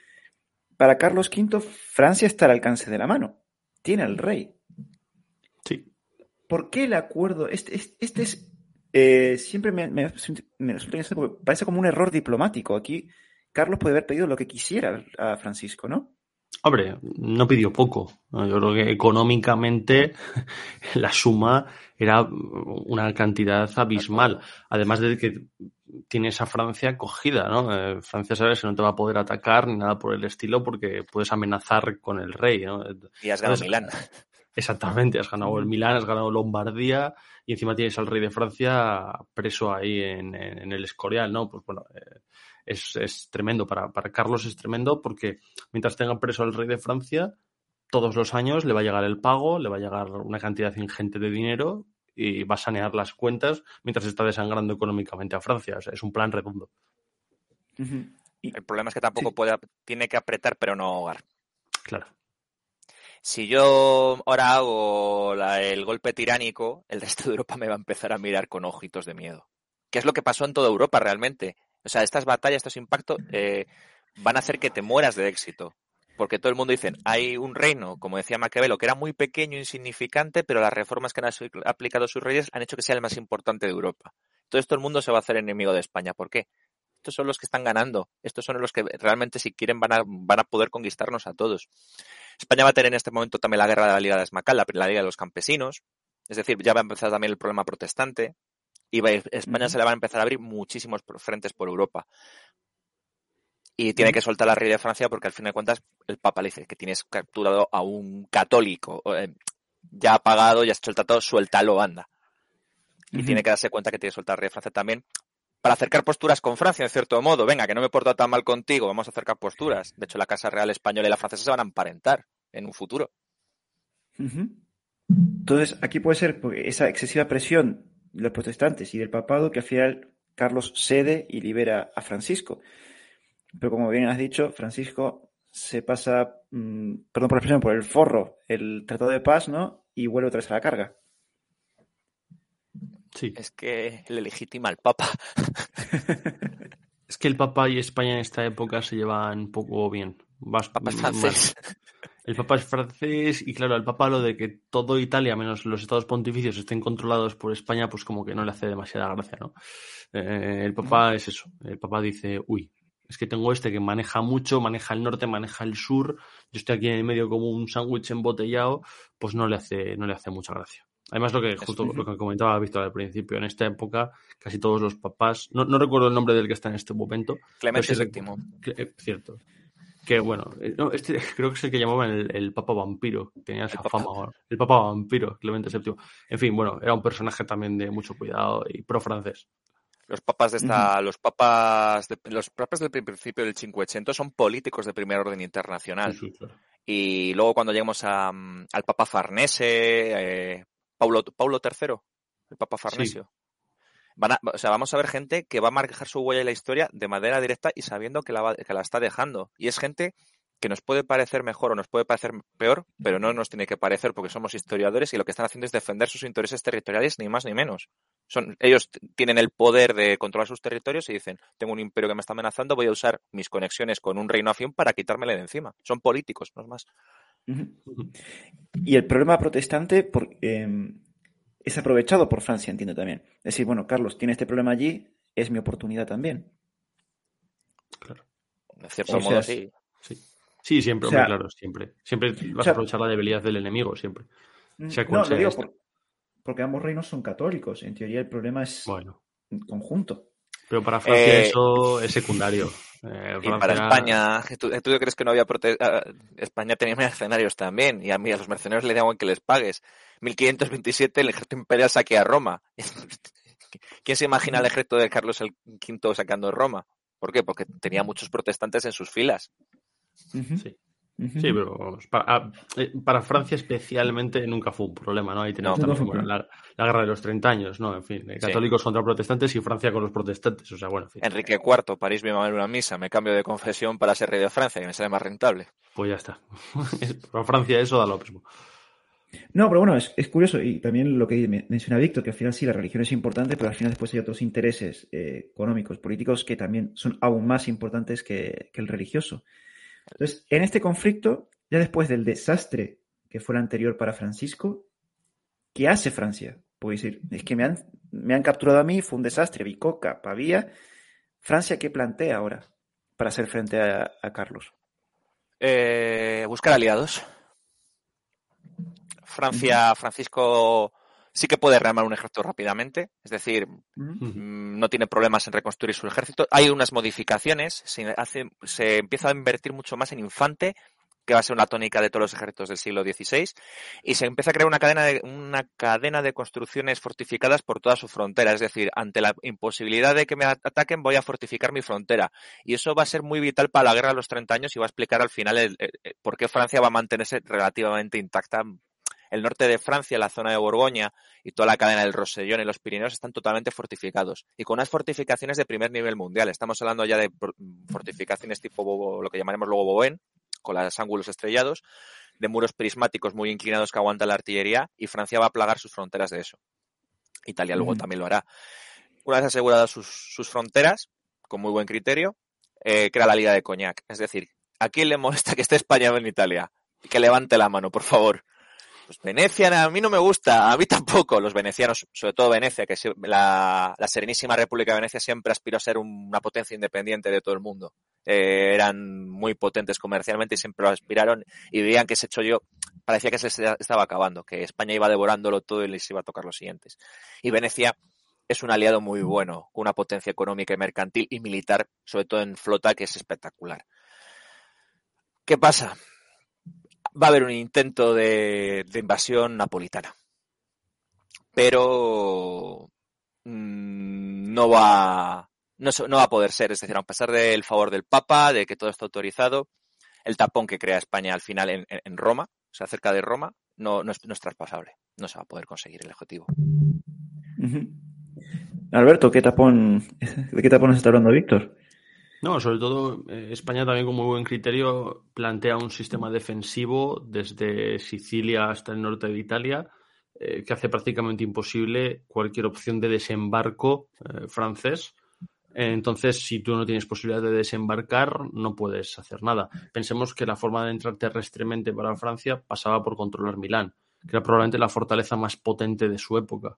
para Carlos V, Francia está al alcance de la mano, tiene al rey. Sí. ¿Por qué el acuerdo? Este, este es eh, siempre me, me, resulta porque parece como un error diplomático. Aquí Carlos puede haber pedido lo que quisiera a Francisco, ¿no? Hombre, no pidió poco. Yo creo que económicamente *laughs* la suma era una cantidad abismal. Además de que tienes a Francia cogida, ¿no? Eh, Francia sabes que no te va a poder atacar ni nada por el estilo porque puedes amenazar con el rey, ¿no? Y has ganado Milán. Exactamente, has ganado el Milán, has ganado Lombardía y encima tienes al rey de Francia preso ahí en, el Escorial, ¿no? Pues bueno, eh, es, tremendo. Para, para Carlos es tremendo porque mientras tenga preso al rey de Francia, todos los años le va a llegar el pago, le va a llegar una cantidad ingente de dinero y va a sanear las cuentas mientras está desangrando económicamente a Francia. O sea, es un plan redondo. El problema es que tampoco puede, tiene que apretar pero no ahogar. Claro. Si yo ahora hago el golpe tiránico, el resto de Europa me va a empezar a mirar con ojitos de miedo. ¿Qué es lo que pasó en toda Europa realmente? O sea, estas batallas, estos impactos eh, van a hacer que te mueras de éxito. Porque todo el mundo dice, hay un reino, como decía Maquiavelo, que era muy pequeño, insignificante, pero las reformas que han aplicado sus reyes han hecho que sea el más importante de Europa. Entonces todo el mundo se va a hacer enemigo de España. ¿Por qué? Estos son los que están ganando. Estos son los que realmente, si quieren, van a, van a poder conquistarnos a todos. España va a tener en este momento también la guerra de la Liga de Esmacal, la, la Liga de los Campesinos. Es decir, ya va a empezar también el problema protestante y España se le van a empezar a abrir muchísimos frentes por Europa. Y tiene que soltar la rey de Francia porque al fin de cuentas el Papa le dice que tienes capturado a un católico, eh, ya ha pagado, ya has hecho el tratado, suéltalo, anda. Y tiene que darse cuenta que tiene que soltar al rey de Francia también para acercar posturas con Francia, en cierto modo. Venga, que no me he portado tan mal contigo, vamos a acercar posturas. De hecho, la Casa Real Española y la francesa se van a emparentar en un futuro. Entonces, aquí puede ser esa excesiva presión de los protestantes y del papado que al final Carlos cede y libera a Francisco. Pero como bien has dicho, Francisco se pasa, mm, perdón por la expresión, por el forro el tratado de paz, ¿no? Y vuelve otra vez a la carga. Sí. Es que le legitima al Papa. *laughs* es que el Papa y España en esta época se llevan poco bien. Papa es francés. El Papa es francés y claro, el Papa lo de que todo Italia, menos los estados pontificios, estén controlados por España, pues como que no le hace demasiada gracia, ¿no? Eh, el Papa es eso. El Papa dice, uy, es que tengo este que maneja mucho, maneja el norte, maneja el sur, yo estoy aquí en el medio como un sándwich embotellado, pues no le hace, no le hace mucha gracia. Además, lo que justo lo que comentaba Víctor al principio, en esta época casi todos los papás, no, recuerdo el nombre del que está en este momento. Clemente VII. Eh, cierto. Que bueno, eh, este *laughs* creo que es el que llamaban el, Papa Vampiro, tenía esa fama, el Papa Vampiro, Clemente VII. En fin, bueno, era un personaje también de mucho cuidado y pro francés. Los papas de esta, los papas, los papas del principio del 500 son políticos de primer orden internacional. Y luego cuando llegamos mm, al Papa Farnese, eh, Paulo, Paulo III, el Papa Farnesio. o sea, vamos a ver gente que va a marcar su huella en la historia de manera directa y sabiendo que la, que la está dejando. Y es gente que nos puede parecer mejor o nos puede parecer peor, pero no nos tiene que parecer porque somos historiadores y lo que están haciendo es defender sus intereses territoriales, ni más ni menos. Son, ellos tienen el poder de controlar sus territorios y dicen, tengo un imperio que me está amenazando, voy a usar mis conexiones con un reino afín para quitármele de encima. Son políticos, no es más. Y el problema protestante em, es aprovechado por Francia, entiendo también. Es decir, bueno, Carlos tiene este problema allí, es mi oportunidad también. Claro. De cierto modo, sí. Sí, siempre, claro, siempre. Siempre vas a aprovechar la debilidad del enemigo, siempre. Mm, no, lo digo porque ambos reinos son católicos. En teoría el problema es bueno. conjunto. Pero para Francia eh, eso es secundario. Eh, y para España, ¿tú, crees que no había ah, España tenía mercenarios también y a mí a los mercenarios le daban que les pagues. 1527 el ejército imperial saquea Roma. *laughs* ¿Quién se imagina el ejército de Carlos el V sacando Roma? ¿Por qué? Porque tenía muchos protestantes en sus filas. Sí. Sí, pero para, eh, para, Francia especialmente nunca fue un problema, ¿no? Ahí tenemos también la, guerra de los 30 años, ¿no? En fin, católicos contra protestantes y Francia con los protestantes, o sea, bueno. Enrique IV, París me va a ver una misa, me cambio de confesión para ser rey de Francia y me sale más rentable. Pues ya está. *laughs* para Francia eso da lo mismo. No, pero bueno, es, curioso y también lo que menciona Víctor, que al final sí, la religión es importante, pero al final después hay otros intereses eh, económicos, políticos que también son aún más importantes que el religioso. Entonces, en este conflicto, ya después del desastre que fue el anterior para Francisco, ¿qué hace Francia? Puede decir, es que me han, me han capturado a mí, fue un desastre, Bicoca, Pavía. Francia, ¿qué plantea ahora para hacer frente a, Carlos? Eh, buscar aliados. Francia, Francisco sí que puede rearmar un ejército rápidamente, es decir, mm, no tiene problemas en reconstruir su ejército. Hay unas modificaciones, se, hace, se empieza a invertir mucho más en infante, que va a ser una tónica de todos los ejércitos del siglo XVI, y se empieza a crear una cadena de, una cadena de construcciones fortificadas por toda su frontera. Es decir, ante la imposibilidad de que me ataquen, voy a fortificar mi frontera. Y eso va a ser muy vital para la guerra de los 30 años y va a explicar al final por qué Francia va a mantenerse relativamente intacta el norte de Francia, la zona de Borgoña y toda la cadena del Rosellón y los Pirineos están totalmente fortificados y con unas fortificaciones de primer nivel mundial. Estamos hablando ya de fortificaciones tipo lo que llamaremos luego Boven, con los ángulos estrellados, de muros prismáticos muy inclinados que aguanta la artillería y Francia va a plagar sus fronteras de eso. Italia luego también lo hará. Una vez aseguradas sus, fronteras, con muy buen criterio, eh, crea la Liga de Coñac. Es decir, ¿a quién le molesta que esté España en Italia? Que levante la mano, por favor. Pues Venecia a mí no me gusta, a mí tampoco. Los venecianos, sobre todo Venecia, que la, Serenísima República de Venecia siempre aspiró a ser una potencia independiente de todo el mundo. Eh, eran muy potentes comercialmente y siempre lo aspiraron y veían que ese yo parecía que se estaba acabando, que España iba devorándolo todo y les iba a tocar los siguientes. Y Venecia es un aliado muy bueno, con una potencia económica y mercantil y militar, sobre todo en flota, que es espectacular. ¿Qué pasa? Va a haber un intento de, invasión napolitana. Pero mm, no va no, no, va a poder ser. Es decir, a pesar del favor del Papa, de que todo está autorizado, el tapón que crea España al final en, Roma, o sea, cerca de Roma, no, no, es, no, es, traspasable. No se va a poder conseguir el objetivo. Alberto, ¿qué tapón, *laughs* ¿de qué tapón está hablando Víctor? No, sobre todo eh, España también con muy buen criterio plantea un sistema defensivo desde Sicilia hasta el norte de Italia eh, que hace prácticamente imposible cualquier opción de desembarco eh, francés. Entonces, si tú no tienes posibilidad de desembarcar, no puedes hacer nada. Pensemos que la forma de entrar terrestremente para Francia pasaba por controlar Milán, que era probablemente la fortaleza más potente de su época.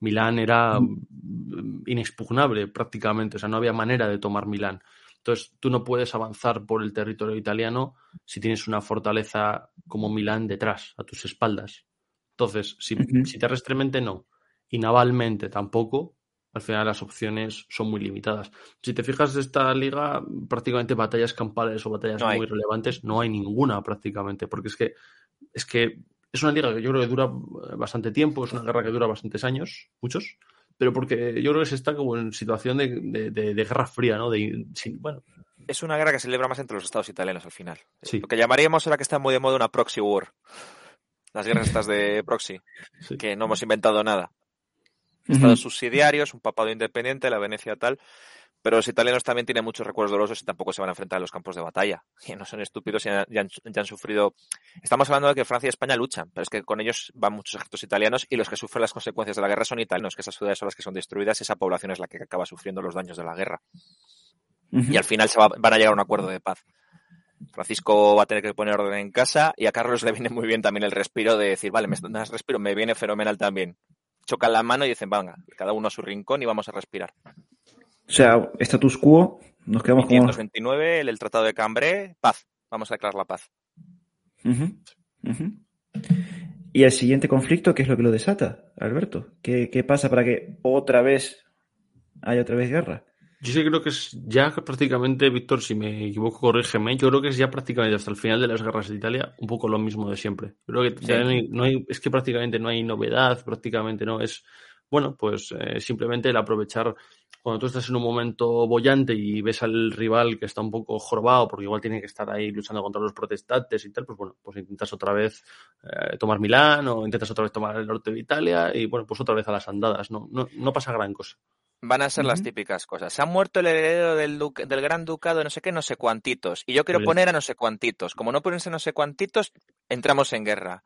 Milán era mm, inexpugnable prácticamente, o sea, no había manera de tomar Milán. Entonces, tú no puedes avanzar por el territorio italiano si tienes una fortaleza como Milán detrás, a tus espaldas. Entonces, si, terrestremente no, y navalmente tampoco, al final las opciones son muy limitadas. Si te fijas de esta liga, prácticamente batallas campales o batallas muy relevantes, no hay ninguna prácticamente, porque es que, es que es una liga que yo creo que dura bastante tiempo, es una guerra que dura bastantes años, muchos, pero porque yo creo que se está como en situación de, guerra fría, ¿no? De, bueno. Es una guerra que se celebra más entre los estados italianos al final. Lo que llamaríamos ahora que está muy de moda una proxy war. Las guerras estas de proxy, *laughs* que no hemos inventado nada. Estados subsidiarios, un papado independiente, la Venecia tal, pero los italianos también tienen muchos recuerdos dolorosos y tampoco se van a enfrentar a los campos de batalla. *laughs* Y no son estúpidos y ya han, sufrido. Estamos hablando de que Francia y España luchan, pero es que con ellos van muchos ejércitos italianos y los que sufren las consecuencias de la guerra son italianos, que esas ciudades son las que son destruidas y esa población es la que acaba sufriendo los daños de la guerra. Y al final se van a llegar a un acuerdo de paz. Francisco va a tener que poner orden en casa y a Carlos le viene muy bien también el respiro de decir, vale, me das respiro, me viene fenomenal también. Chocan la mano y dicen, venga, cada uno a su rincón y vamos a respirar. O sea, status quo, nos quedamos con... 529, el, Tratado de Cambrai, paz. Vamos a declarar la paz. ¿Y el siguiente conflicto qué es lo que lo desata, Alberto? ¿Qué, ¿Qué, pasa para que otra vez haya otra vez guerra? Yo sí creo que es ya prácticamente, Víctor, si me equivoco, corrígeme, yo creo que es ya prácticamente hasta el final de las guerras de Italia un poco lo mismo de siempre. Creo que ya no hay, es que prácticamente no hay novedad, prácticamente no, es, bueno, pues eh, simplemente el aprovechar cuando tú estás en un momento bollante y ves al rival que está un poco jorobado, porque igual tiene que estar ahí luchando contra los protestantes y tal, pues bueno, pues intentas otra vez eh, tomar Milán o intentas otra vez tomar el norte de Italia y bueno, pues otra vez a las andadas, no, no, no pasa gran cosa. Van a ser las típicas cosas. Se ha muerto el heredero del, del gran ducado, no sé qué, no sé cuantitos. Y yo quiero poner a no sé cuantitos. Como no ponerse no sé cuantitos, entramos en guerra.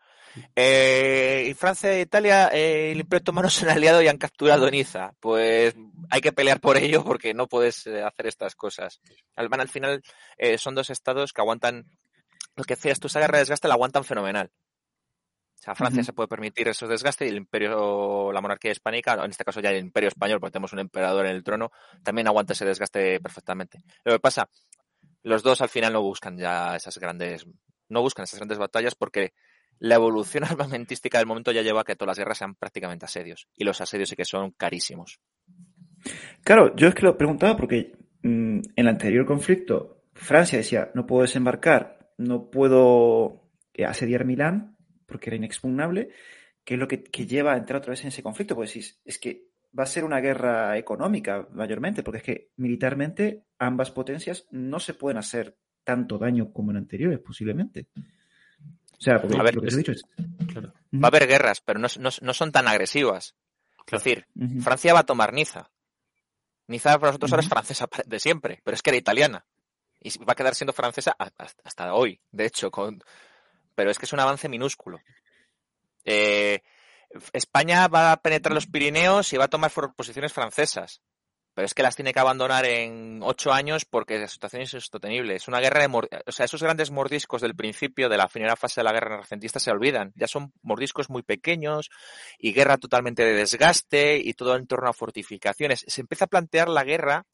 Eh, y Francia e Italia, eh, el Imperio Otomano *laughs* se han aliado y han capturado Niza. Pues hay que pelear por ello porque no puedes eh, hacer estas cosas. Al, al final eh, son dos estados que aguantan, lo que decías tú, esa guerra de desgaste la aguantan fenomenal. O sea, Francia se puede permitir esos desgastes y el imperio, la monarquía hispánica, en este caso ya el imperio español, porque tenemos un emperador en el trono, también aguanta ese desgaste perfectamente. Lo que pasa, Los dos al final no buscan ya esas grandes, no buscan esas grandes batallas porque la evolución *laughs* armamentística del momento ya lleva a que todas las guerras sean prácticamente asedios. Y los asedios sí que son carísimos. Claro, yo es que lo preguntaba porque mm, en el anterior conflicto Francia decía, no puedo desembarcar, no puedo eh, asediar Milán porque era inexpugnable, que es lo que, lleva a entrar otra vez en ese conflicto. Pues es, es que va a ser una guerra económica mayormente, porque es que militarmente ambas potencias no se pueden hacer tanto daño como en anteriores, posiblemente. O sea, porque, lo que he dicho es... Va a haber guerras, pero no, son tan agresivas. Es decir, Francia va a tomar Niza. Niza para nosotros ahora es francesa de siempre, pero es que era italiana. Y va a quedar siendo francesa hasta hoy, de hecho. Con... Pero es que es un avance minúsculo. Eh, España va a penetrar los Pirineos y va a tomar posiciones francesas. Pero es que las tiene que abandonar en ocho años porque la situación es insostenible. Es una guerra de... O sea, esos grandes mordiscos del principio de la primera fase de la guerra renacentista se olvidan. Ya son mordiscos muy pequeños y guerra totalmente de desgaste y todo en torno a fortificaciones. Se empieza a plantear la guerra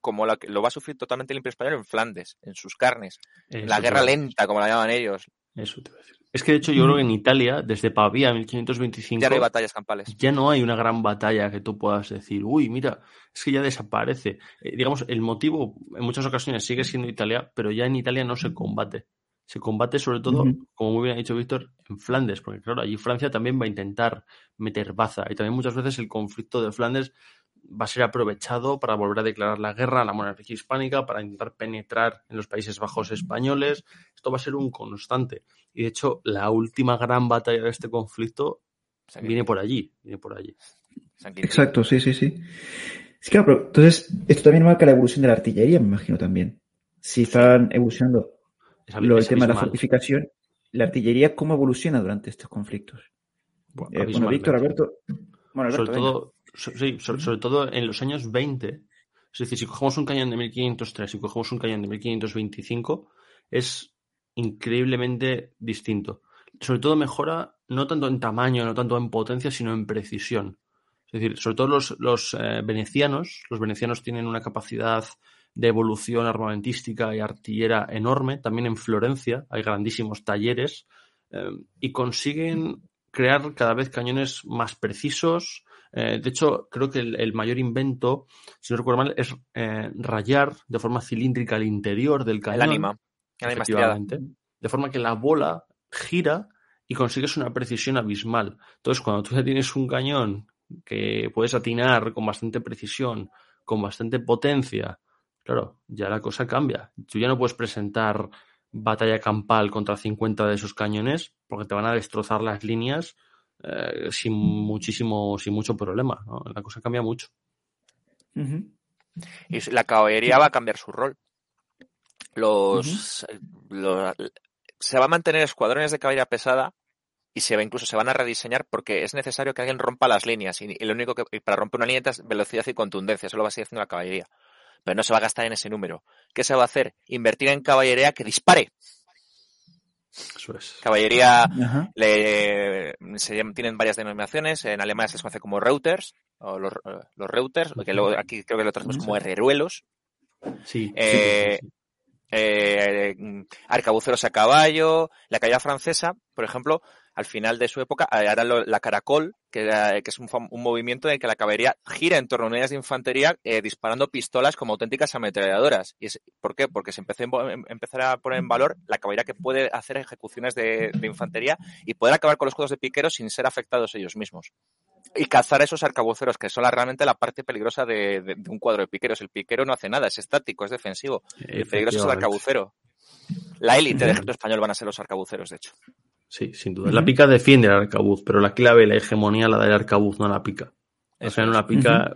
como lo que lo va a sufrir totalmente el Imperio Español en Flandes, en sus carnes. la guerra lenta, como la llaman ellos. Eso te voy a decir. Es que de hecho yo creo que en Italia, desde Pavía 1525... Ya no hay batallas campales. Ya no hay una gran batalla que tú puedas decir, uy, mira, es que ya desaparece. Eh, digamos, el motivo en muchas ocasiones sigue siendo Italia, pero ya en Italia no se combate. Se combate sobre todo, como muy bien ha dicho Víctor, en Flandes, porque claro, allí Francia también va a intentar meter baza. Y también muchas veces el conflicto de Flandes va a ser aprovechado para volver a declarar la guerra a la monarquía hispánica, para intentar penetrar en los Países Bajos españoles. Esto va a ser un constante. Y de hecho, la última gran batalla de este conflicto viene por allí, viene por allí. Exacto, sí, sí, sí. Es que, pero entonces, esto también marca la evolución de la artillería, me imagino también. Si están evolucionando lo, el tema de la fortificación, la artillería, ¿cómo evoluciona durante estos conflictos? Bueno, eh, Víctor, Alberto. Bueno, Alberto, sobre todo, sí, sobre, todo en los años 20, es decir, si cogemos un cañón de 1503 y cogemos un cañón de 1525, es increíblemente distinto. Sobre todo mejora no tanto en tamaño, no tanto en potencia, sino en precisión. Es decir, sobre todo los, los eh, venecianos, los venecianos tienen una capacidad de evolución armamentística y artillera enorme. También en Florencia hay grandísimos talleres eh, y consiguen crear cada vez cañones más precisos, eh, de hecho, creo que el, mayor invento, si no recuerdo mal, es eh, rayar de forma cilíndrica el interior del cañón. El ánima. efectivamente. De forma que la bola gira y consigues una precisión abismal. Entonces, cuando tú ya tienes un cañón que puedes atinar con bastante precisión, con bastante potencia, claro, ya la cosa cambia. Tú ya no puedes presentar batalla campal contra 50 de esos cañones porque te van a destrozar las líneas eh, sin muchísimo, sin mucho problema. La cosa cambia mucho. Y la caballería va a cambiar su rol. Los, se va a mantener escuadrones de caballería pesada y se va incluso se van a rediseñar porque es necesario que alguien rompa las líneas y, lo único que para romper una línea es velocidad y contundencia, eso lo va a seguir haciendo la caballería. Pero no se va a gastar en ese número. ¿Qué se va a hacer? Invertir en caballería que dispare. Caballería le, tienen varias denominaciones. En Alemania se les conoce como Reuters, o los, los Reuters, que luego aquí creo que lo tratamos como herreruelos. Sí. Eh, eh, arcabuceros a caballo. La caballería francesa, por ejemplo, al final de su época, hará eh, la caracol, que, es un, movimiento en el que la caballería gira en torno a unidades de infantería eh, disparando pistolas como auténticas ametralladoras. ¿Y ¿Por qué? Porque se empezó a em, empezar a poner en valor la caballería que puede hacer ejecuciones de, infantería y poder acabar con los juegos de piqueros sin ser afectados ellos mismos. Y cazar a esos arcabuceros, que son realmente la parte peligrosa de, un cuadro de piqueros. El piquero no hace nada, es estático, es defensivo. El peligroso es el arcabucero. La élite del ejército español van a ser los arcabuceros, de hecho. Sí, sin duda. La pica defiende el arcabuz, pero la clave, la hegemonía la da el arcabuz, no la pica. O sea, en una pica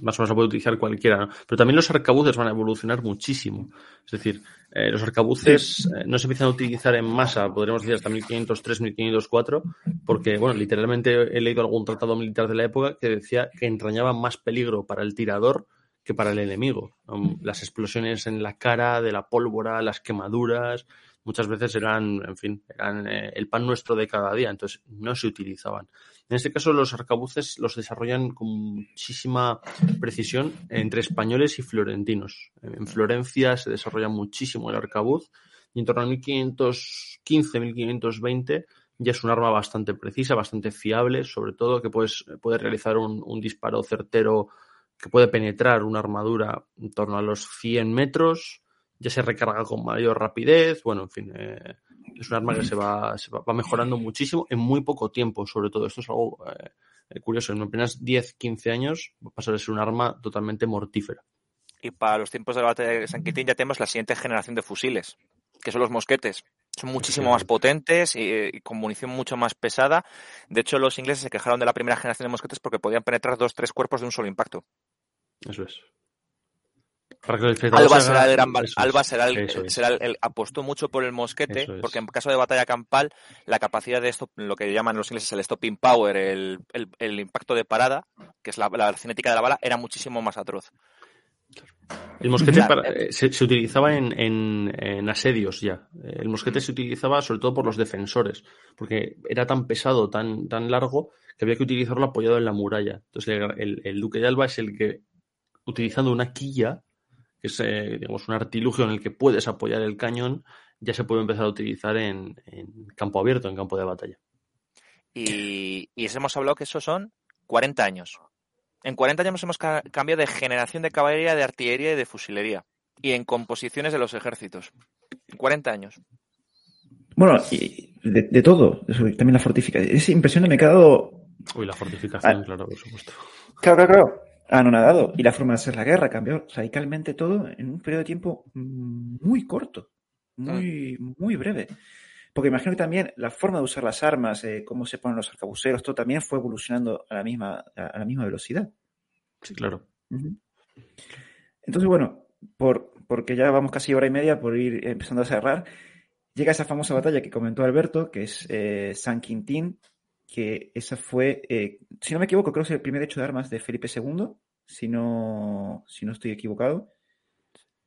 más o menos la puede utilizar cualquiera. Pero también los arcabuces van a evolucionar muchísimo. Es decir, eh, los arcabuces eh, no se empiezan a utilizar en masa, podríamos decir hasta 1503, 1504, porque, bueno, literalmente he leído algún tratado militar de la época que decía que entrañaban más peligro para el tirador que para el enemigo. Las explosiones en la cara, de la pólvora, las quemaduras, muchas veces eran, en fin, eran eh, el pan nuestro de cada día, entonces no se utilizaban. En este caso, los arcabuces los desarrollan con muchísima precisión entre españoles y florentinos. En Florencia se desarrolla muchísimo el arcabuz y en torno a 1515, 1520 ya es un arma bastante precisa, bastante fiable, sobre todo que puedes, puede realizar un, un disparo certero que puede penetrar una armadura en torno a los 100 metros, ya se recarga con mayor rapidez, bueno, en fin, eh, es un arma que se va, se va, mejorando muchísimo en muy poco tiempo, sobre todo. Esto es algo eh, curioso, en apenas 10, 15 años va a pasar a ser un arma totalmente mortífera. Y para los tiempos de la batalla de San Quintín ya tenemos la siguiente generación de fusiles, que son los mosquetes. Son muchísimo más potentes y, y, con munición mucho más pesada. De hecho, los ingleses se quejaron de la primera generación de mosquetes porque podían penetrar dos, tres cuerpos de un solo impacto. Eso es. Alba será el gran Alba será el, será el, apostó mucho por el mosquete, porque en caso de batalla campal, la capacidad de esto, lo que llaman los ingleses el stopping power, el, el impacto de parada, que es la, la, cinética de la bala, era muchísimo más atroz. El mosquete para, eh, se, se, utilizaba en, en, en, asedios ya. El mosquete se utilizaba sobre todo por los defensores, porque era tan pesado, tan, tan largo, que había que utilizarlo apoyado en la muralla. Entonces el, el duque de Alba es el que, utilizando una quilla, que es eh, digamos, un artilugio en el que puedes apoyar el cañón, ya se puede empezar a utilizar en, en campo abierto, en campo de batalla. Y, y hemos hablado que eso son 40 años. En 40 años hemos ca cambiado de generación de caballería, de artillería y de fusilería. Y en composiciones de los ejércitos. En 40 años. Bueno, y de, de todo. También la fortificación. Es impresionante, me he quedado. Uy, la fortificación, ah, claro, por supuesto. Claro, claro, claro anonadado. Y la forma de hacer la guerra cambió radicalmente todo en un periodo de tiempo muy corto, muy, muy breve. Porque imagino que también la forma de usar las armas, eh, cómo se ponen los arcabuceros, todo también fue evolucionando a la misma, a la misma velocidad. Sí, claro. Uh -huh. Entonces, bueno, por, porque ya vamos casi hora y media por ir empezando a cerrar, llega esa famosa batalla que comentó Alberto, que es eh, San Quintín, que esa fue, eh, si no me equivoco, creo que es el primer hecho de armas de Felipe II, si no, si no estoy equivocado.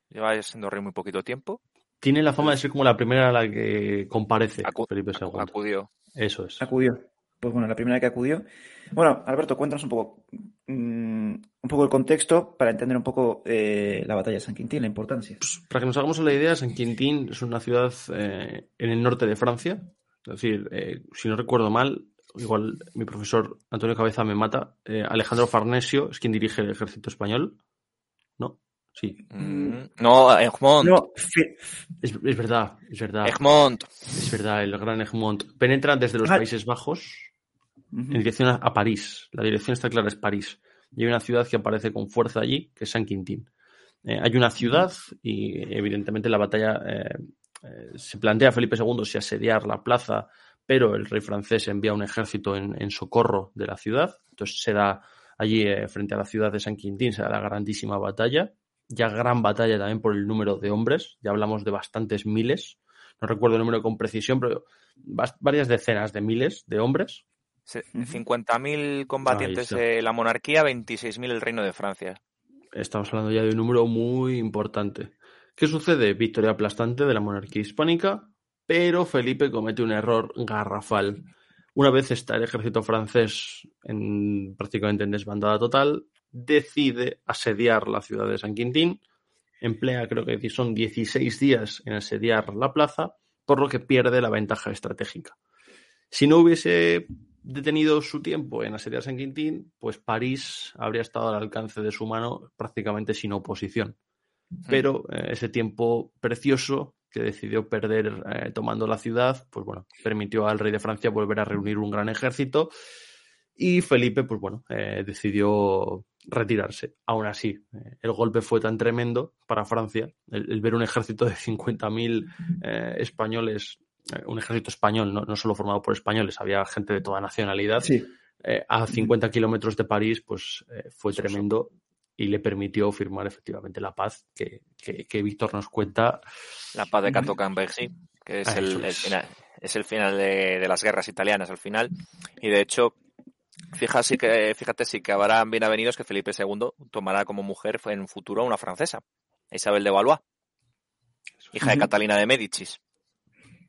Lleva siendo rey muy poquito tiempo. Tiene la fama de ser como la primera a la que comparece Acu Felipe II. Acudió. Eso es. Acudió. Pues bueno, la primera que acudió. Bueno, Alberto, cuéntanos un poco, mmm, un poco el contexto para entender un poco eh, la batalla de San Quintín, la importancia. Pues, para que nos hagamos la idea, San Quintín es una ciudad eh, en el norte de Francia. Es decir, eh, si no recuerdo mal, igual mi profesor Antonio Cabeza me mata, eh, Alejandro Farnesio es quien dirige el ejército español. ¿No? Sí. Mm, no, Egmont. No, es, es, verdad, es verdad. Egmont. Es verdad, el gran Egmont. Penetra desde los ah. Países Bajos uh -huh. en dirección a, a, París. La dirección está clara, es París. Y hay una ciudad que aparece con fuerza allí, que es San Quintín. Eh, hay una ciudad y evidentemente la batalla eh, eh, se plantea Felipe II si asediar la plaza pero el rey francés envía un ejército en, en socorro de la ciudad. Entonces se da allí eh, frente a la ciudad de San Quintín, se da la grandísima batalla. Ya gran batalla también por el número de hombres, ya hablamos de bastantes miles. No recuerdo el número con precisión, pero varias decenas de miles de hombres. 50.000 combatientes de la monarquía, 26.000 el reino de Francia. Estamos hablando ya de un número muy importante. ¿Qué sucede? Victoria aplastante de la monarquía hispánica, pero Felipe comete un error garrafal. Una vez está el ejército francés en, prácticamente en desbandada total, decide asediar la ciudad de San Quintín, emplea creo que son 16 días en asediar la plaza, por lo que pierde la ventaja estratégica. Si no hubiese detenido su tiempo en asediar San Quintín, pues París habría estado al alcance de su mano prácticamente sin oposición. Pero eh, ese tiempo precioso que decidió perder eh, tomando la ciudad, pues bueno, permitió al rey de Francia volver a reunir un gran ejército y Felipe, pues bueno, eh, decidió retirarse. Aún así, eh, el golpe fue tan tremendo para Francia, el, el ver un ejército de 50.000 eh, españoles, un ejército español, no, no, solo formado por españoles, había gente de toda nacionalidad, sí. a 50 kilómetros de París, pues fue tremendo y le permitió firmar efectivamente la paz que, que, que Víctor nos cuenta. La paz de Cato sí, que es, ah, el, es. el, final, es el final de, de, las guerras italianas al final. Y de hecho, fíjate, que, fíjate si que habrán bien avenidos que Felipe II tomará como mujer en un futuro una francesa, Isabel de Valois, hija de Catalina de Médicis.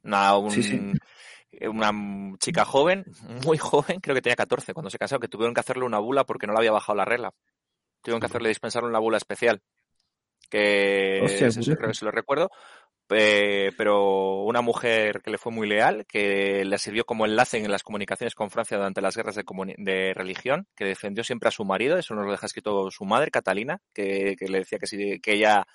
Una, una chica joven, muy joven, creo que tenía 14 cuando se casó, que tuvieron que hacerle una bula porque no le había bajado la regla. Tuvieron que hacerle dispensar una bula especial. Que que se lo recuerdo. pero una mujer que le fue muy leal, que le sirvió como enlace en las comunicaciones con Francia durante las guerras de, de religión, que defendió siempre a su marido, eso nos lo deja escrito su madre, Catalina, que, que le decía que, si, que ella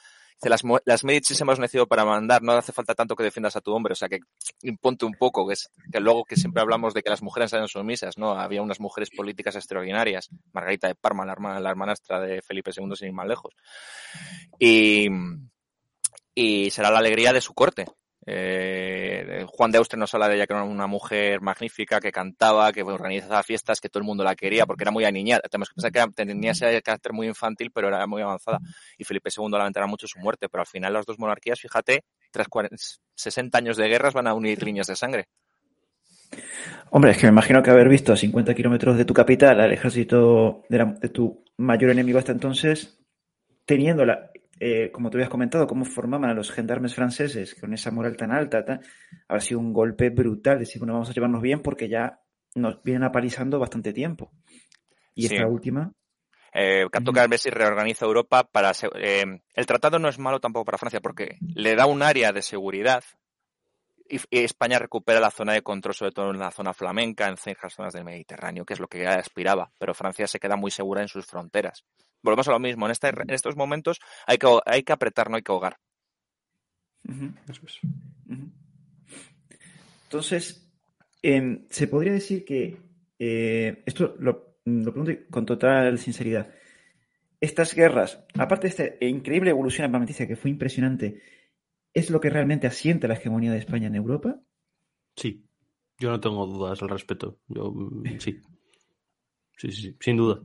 las, las Medici hemos nacido para mandar, no hace falta tanto que defiendas a tu hombre, o sea que imponte un poco, que, es, que luego que siempre hablamos de que las mujeres eran sumisas, ¿no? Había unas mujeres políticas extraordinarias, Margarita de Parma, la, hermana, la hermanastra de Felipe II, sin ir más lejos. Y, y será la alegría de su corte, eh, Juan de Austria nos habla de ella que era una mujer magnífica, que cantaba, que organizaba fiestas, que todo el mundo la quería porque era muy aniñada. Tenemos que pensar que tenía ese carácter muy infantil, pero era muy avanzada. Y Felipe II lamentará mucho su muerte, pero al final las dos monarquías, fíjate, tras 60 años de guerras van a unir líneas de sangre. Hombre, es que me imagino que haber visto a 50 kilómetros de tu capital al ejército de, tu mayor enemigo hasta entonces, teniendo la, eh, como te habías comentado, cómo formaban a los gendarmes franceses con esa moral tan alta, ha sido un golpe brutal. Decir, bueno, vamos a llevarnos bien porque ya nos vienen apalizando bastante tiempo. Y esta última. Eh, toca ver si reorganiza Europa para. Eh, el tratado no es malo tampoco para Francia porque le da un área de seguridad y, España recupera la zona de control, sobre todo en la zona flamenca, en ciertas zonas del Mediterráneo, que es lo que aspiraba. Pero Francia se queda muy segura en sus fronteras volvemos a lo mismo. En, este, en estos momentos hay que, hay que apretar, no hay que ahogar. Entonces, em, se podría decir que, eh, esto lo, pregunto con total sinceridad, estas guerras, aparte de esta increíble evolución armamentística que fue impresionante, ¿es lo que realmente asiente la hegemonía de España en Europa? Sí, yo no tengo dudas al respecto. Yo, mm, sí. Sí, sí, sin duda.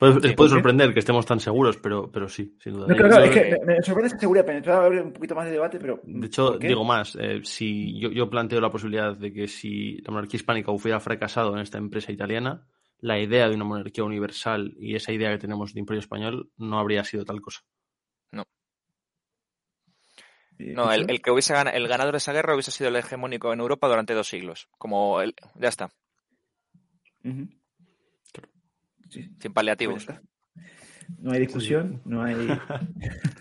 Puede, puede sorprender que estemos tan seguros, pero, pero sí, sin duda. No, claro, es que me, sorprende esa seguridad, pero haber un poquito más de debate, pero. De hecho, digo más, eh, si yo, yo, planteo la posibilidad de que si la monarquía hispánica hubiera fracasado en esta empresa italiana, la idea de una monarquía universal y esa idea que tenemos de imperio español no habría sido tal cosa. No. No, el, el, que hubiese el ganador de esa guerra hubiese sido el hegemónico en Europa durante dos siglos. Como el, ya está. Sin paliativos. Pues no hay discusión, no hay. *laughs*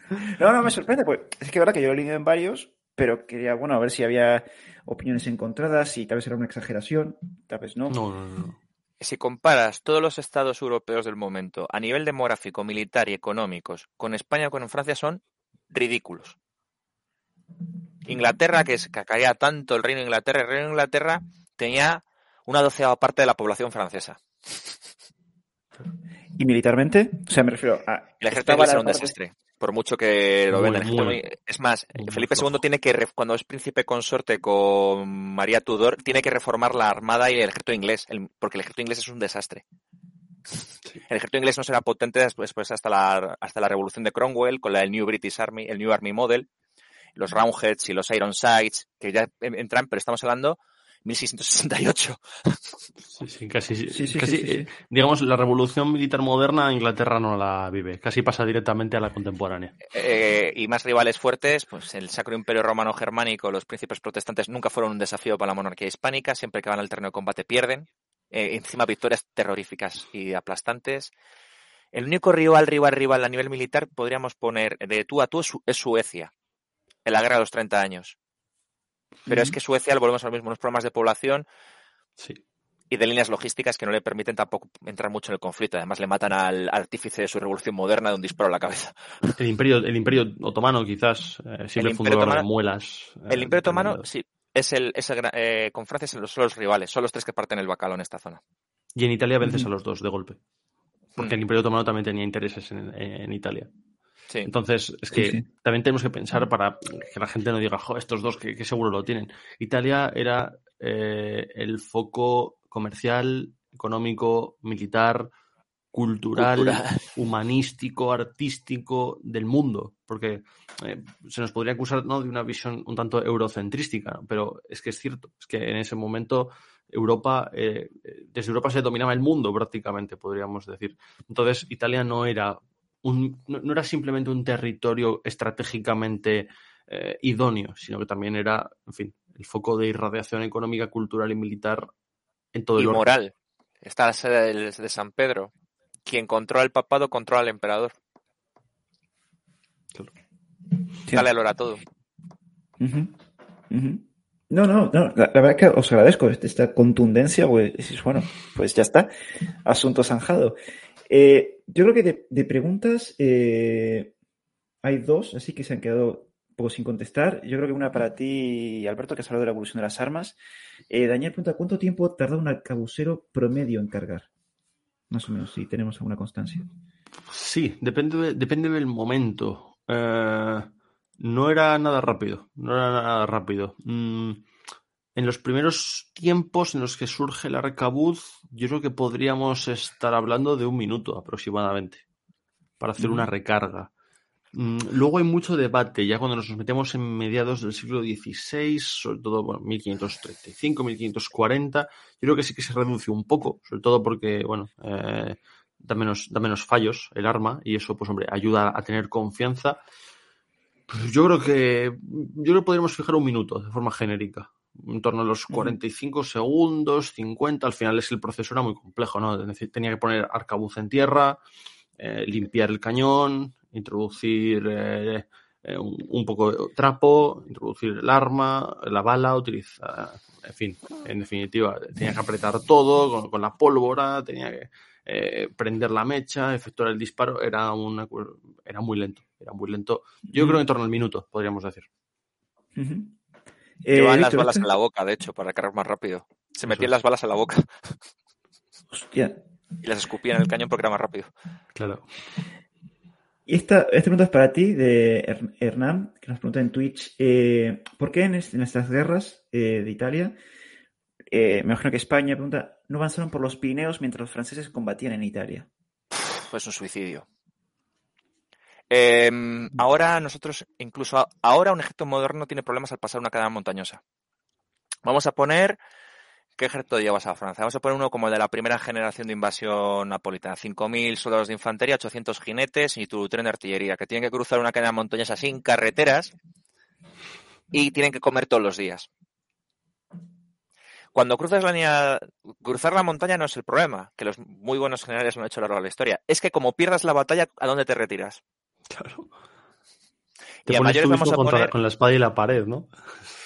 *laughs* no, no, me sorprende, pues es que verdad que yo he leído en varios, pero quería, bueno, a ver si había opiniones encontradas, y tal vez era una exageración, tal vez no. No, no, no. Si comparas todos los estados europeos del momento a nivel demográfico, militar y económicos con España o con Francia, son ridículos. Inglaterra, que, es, que caía tanto el reino de Inglaterra, el reino de Inglaterra tenía una doceava parte de la población francesa. ¿Y militarmente? O sea, me refiero a... El ejército inglés era un desastre. Por mucho que lo ven. es más, Felipe II tiene que, cuando es príncipe consorte con María Tudor, tiene que reformar la armada y el ejército inglés, porque el ejército inglés es un desastre. El ejército inglés no será potente después, pues, hasta, la, hasta la revolución de Cromwell, con la del New British Army, el New Army Model, los Roundheads y los Ironsides, que ya entran, pero estamos hablando 1668. Sí, casi, casi digamos, la revolución militar moderna Inglaterra no la vive, casi pasa directamente a la contemporánea. Eh, y más rivales fuertes, pues el Sacro Imperio Romano Germánico, los príncipes protestantes nunca fueron un desafío para la monarquía hispánica, siempre que van al terreno de combate pierden, eh, encima victorias terroríficas y aplastantes. El único rival, rival, rival a nivel militar podríamos poner de tú a tú es Suecia, en la guerra de los 30 años. Pero es que Suecia, volvemos a lo mismo, unos problemas de población y de líneas logísticas que no le permiten tampoco entrar mucho en el conflicto. Además, le matan al artífice de su revolución moderna de un disparo a la cabeza. El imperio, el imperio otomano, quizás, eh, siempre fundó las muelas. el imperio eh, otomano, sí, es el, es eh, con Francia son los, rivales, son los tres que parten el bacalao en esta zona. Y en Italia vences a los dos de golpe. Porque el imperio otomano también tenía intereses en Italia. Entonces, es que también tenemos que pensar para que la gente no diga, estos dos que, seguro lo tienen. Italia era eh, el foco comercial, económico, militar, cultural, *laughs* humanístico, artístico del mundo. Porque eh, se nos podría acusar ¿no? de una visión un tanto eurocentrística, pero es que es cierto, es que en ese momento Europa, eh, desde Europa se dominaba el mundo prácticamente, podríamos decir. Entonces, Italia no era no, era simplemente un territorio estratégicamente eh, idóneo, sino que también era, en fin, el foco de irradiación económica, cultural y militar en todo y el moral. Está la sede de San Pedro. Quien controla el papado controla al emperador. Claro. Dale al todo. No, no, no. La, verdad es que os agradezco esta contundencia, pues bueno, pues ya está. Asunto zanjado. Eh, yo creo que de, preguntas eh, hay dos, así que se han quedado poco sin contestar. Yo creo que una para ti, Alberto, que has hablado de la evolución de las armas. Eh, Daniel pregunta, ¿cuánto tiempo tarda un arcabucero promedio en cargar? Más o menos, si tenemos alguna constancia. Sí, depende, depende del momento. Eh, no era nada rápido, no era nada rápido. Mm, en los primeros tiempos en los que surge el arcabuz, yo creo que podríamos estar hablando de un minuto aproximadamente para hacer una recarga. Mm, luego hay mucho debate, ya cuando nos metemos en mediados del siglo XVI, sobre todo bueno, 1535, 1540, yo creo que sí que se reduce un poco, sobre todo porque, bueno, eh, da, menos, da menos fallos el arma y eso, pues hombre, ayuda a tener confianza. Pues yo creo que yo creo que podríamos fijar un minuto de forma genérica, en torno a los 45 segundos, 50, al final es el proceso era muy complejo, ¿no? Tenía que poner arcabuz en tierra, eh, limpiar el cañón, introducir eh, eh, un, poco de trapo, introducir el arma, la bala, utilizar, en fin, en definitiva, tenía que apretar todo con, la pólvora, tenía que eh, prender la mecha, efectuar el disparo, era, una, era muy lento, era muy lento. Yo creo que en torno al minuto, podríamos decir. Llevaban las balas en la boca, de hecho, para cargar más rápido. Se metían las balas en la boca. *laughs* Hostia. Y las escupían en el cañón porque era más rápido. Claro. Y esta, pregunta es para ti, de Hernán, que nos pregunta en Twitch, eh, ¿por qué en, estas guerras eh, de Italia, eh, me imagino que España, pregunta, no avanzaron por los Pirineos mientras los franceses combatían en Italia? Pues un suicidio. Em, ahora nosotros, incluso ahora un ejército moderno tiene problemas al pasar una cadena montañosa. Vamos a poner ¿Qué ejército llevas a Francia? Vamos a poner uno como el de la primera generación de invasión napolitana. 5.000 soldados de infantería, 800 jinetes y tu tren de artillería, que tienen que cruzar una cadena montañosa sin carreteras y tienen que comer todos los días. Cuando cruzas la línea, cruzar la montaña no es el problema, que los muy buenos generales lo han hecho a lo largo de la historia. Es que como pierdas la batalla, ¿a dónde te retiras? Claro. Te y a mayores vamos a poner... con la espada y la pared, ¿no?